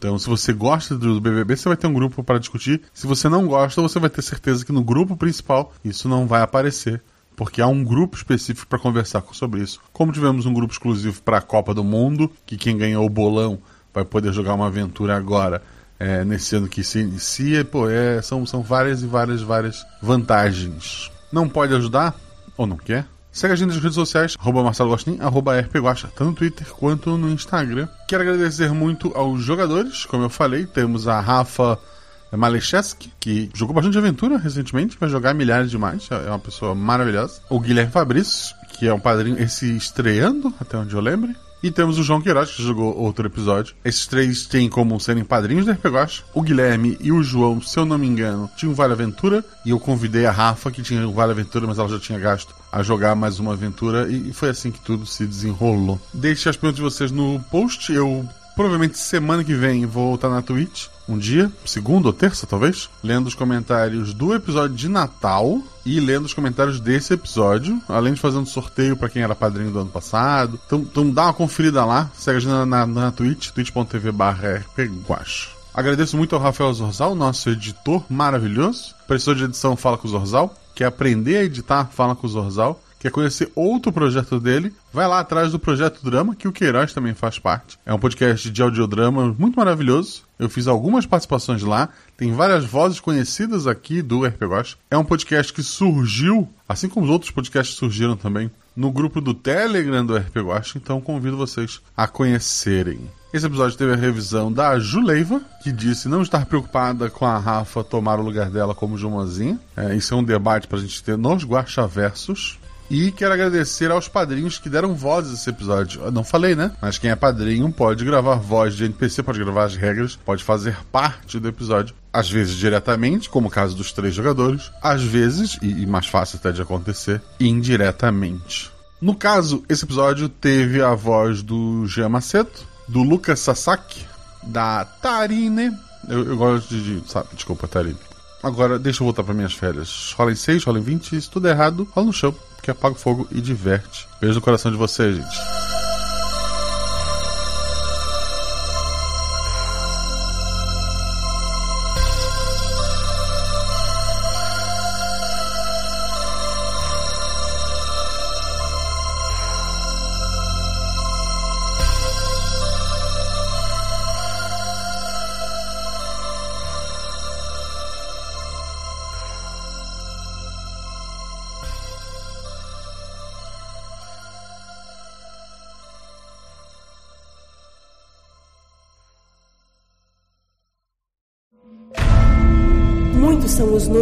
Então, se você gosta do BBB, você vai ter um grupo para discutir. Se você não gosta, você vai ter certeza que no grupo principal isso não vai aparecer, porque há um grupo específico para conversar sobre isso. Como tivemos um grupo exclusivo para a Copa do Mundo, que quem ganhou o bolão vai poder jogar uma aventura agora é, nesse ano que se inicia, pô, é, são, são várias e várias, várias vantagens. Não pode ajudar? Ou não quer? Segue a gente nas redes sociais, arroba Marcelo Gostin, arroba RPGuacha, tanto no Twitter quanto no Instagram. Quero agradecer muito aos jogadores, como eu falei, temos a Rafa Malecheski, que jogou bastante aventura recentemente, vai jogar milhares de mais, é uma pessoa maravilhosa. O Guilherme Fabrício, que é um padrinho, esse estreando, até onde eu lembre. E temos o João Queiroz, que jogou outro episódio. Esses três têm como serem padrinhos do RPGosh. O Guilherme e o João, se eu não me engano, tinham Vale Aventura. E eu convidei a Rafa, que tinha o Vale Aventura, mas ela já tinha gasto, a jogar mais uma aventura. E foi assim que tudo se desenrolou. Deixe as perguntas de vocês no post. Eu provavelmente semana que vem vou estar na Twitch um dia, segunda ou terça talvez, lendo os comentários do episódio de Natal e lendo os comentários desse episódio, além de fazendo sorteio para quem era padrinho do ano passado. Então, então dá uma conferida lá, segue a gente na, na, na Twitch, twitch.tv barra Agradeço muito ao Rafael Zorzal, nosso editor maravilhoso. Precisou de edição Fala com o Zorzal. Quer aprender a editar Fala com o Zorzal? Quer conhecer outro projeto dele? Vai lá atrás do Projeto Drama, que o Queiroz também faz parte. É um podcast de audiodrama muito maravilhoso. Eu fiz algumas participações lá. Tem várias vozes conhecidas aqui do RPGosh. É um podcast que surgiu, assim como os outros podcasts surgiram também, no grupo do Telegram do RPGosh. Então convido vocês a conhecerem. Esse episódio teve a revisão da Juleiva, que disse não estar preocupada com a Rafa tomar o lugar dela como Jumazinha. É, isso é um debate pra gente ter nos Guaxaversos. E quero agradecer aos padrinhos que deram voz a esse episódio. Eu não falei, né? Mas quem é padrinho pode gravar voz de NPC, pode gravar as regras, pode fazer parte do episódio. Às vezes diretamente, como o caso dos três jogadores. Às vezes, e, mais fácil até de acontecer, indiretamente. No caso, esse episódio teve a voz do Jean Maceto, do Lucas Sasaki, da Tarine. Eu, eu gosto de. Sabe, desculpa, Tarine. Agora, deixa eu voltar para minhas férias. Rola em 6, rola em 20, se tudo é errado, rola no chão que apaga o fogo e diverte. Beijo no coração de vocês, gente.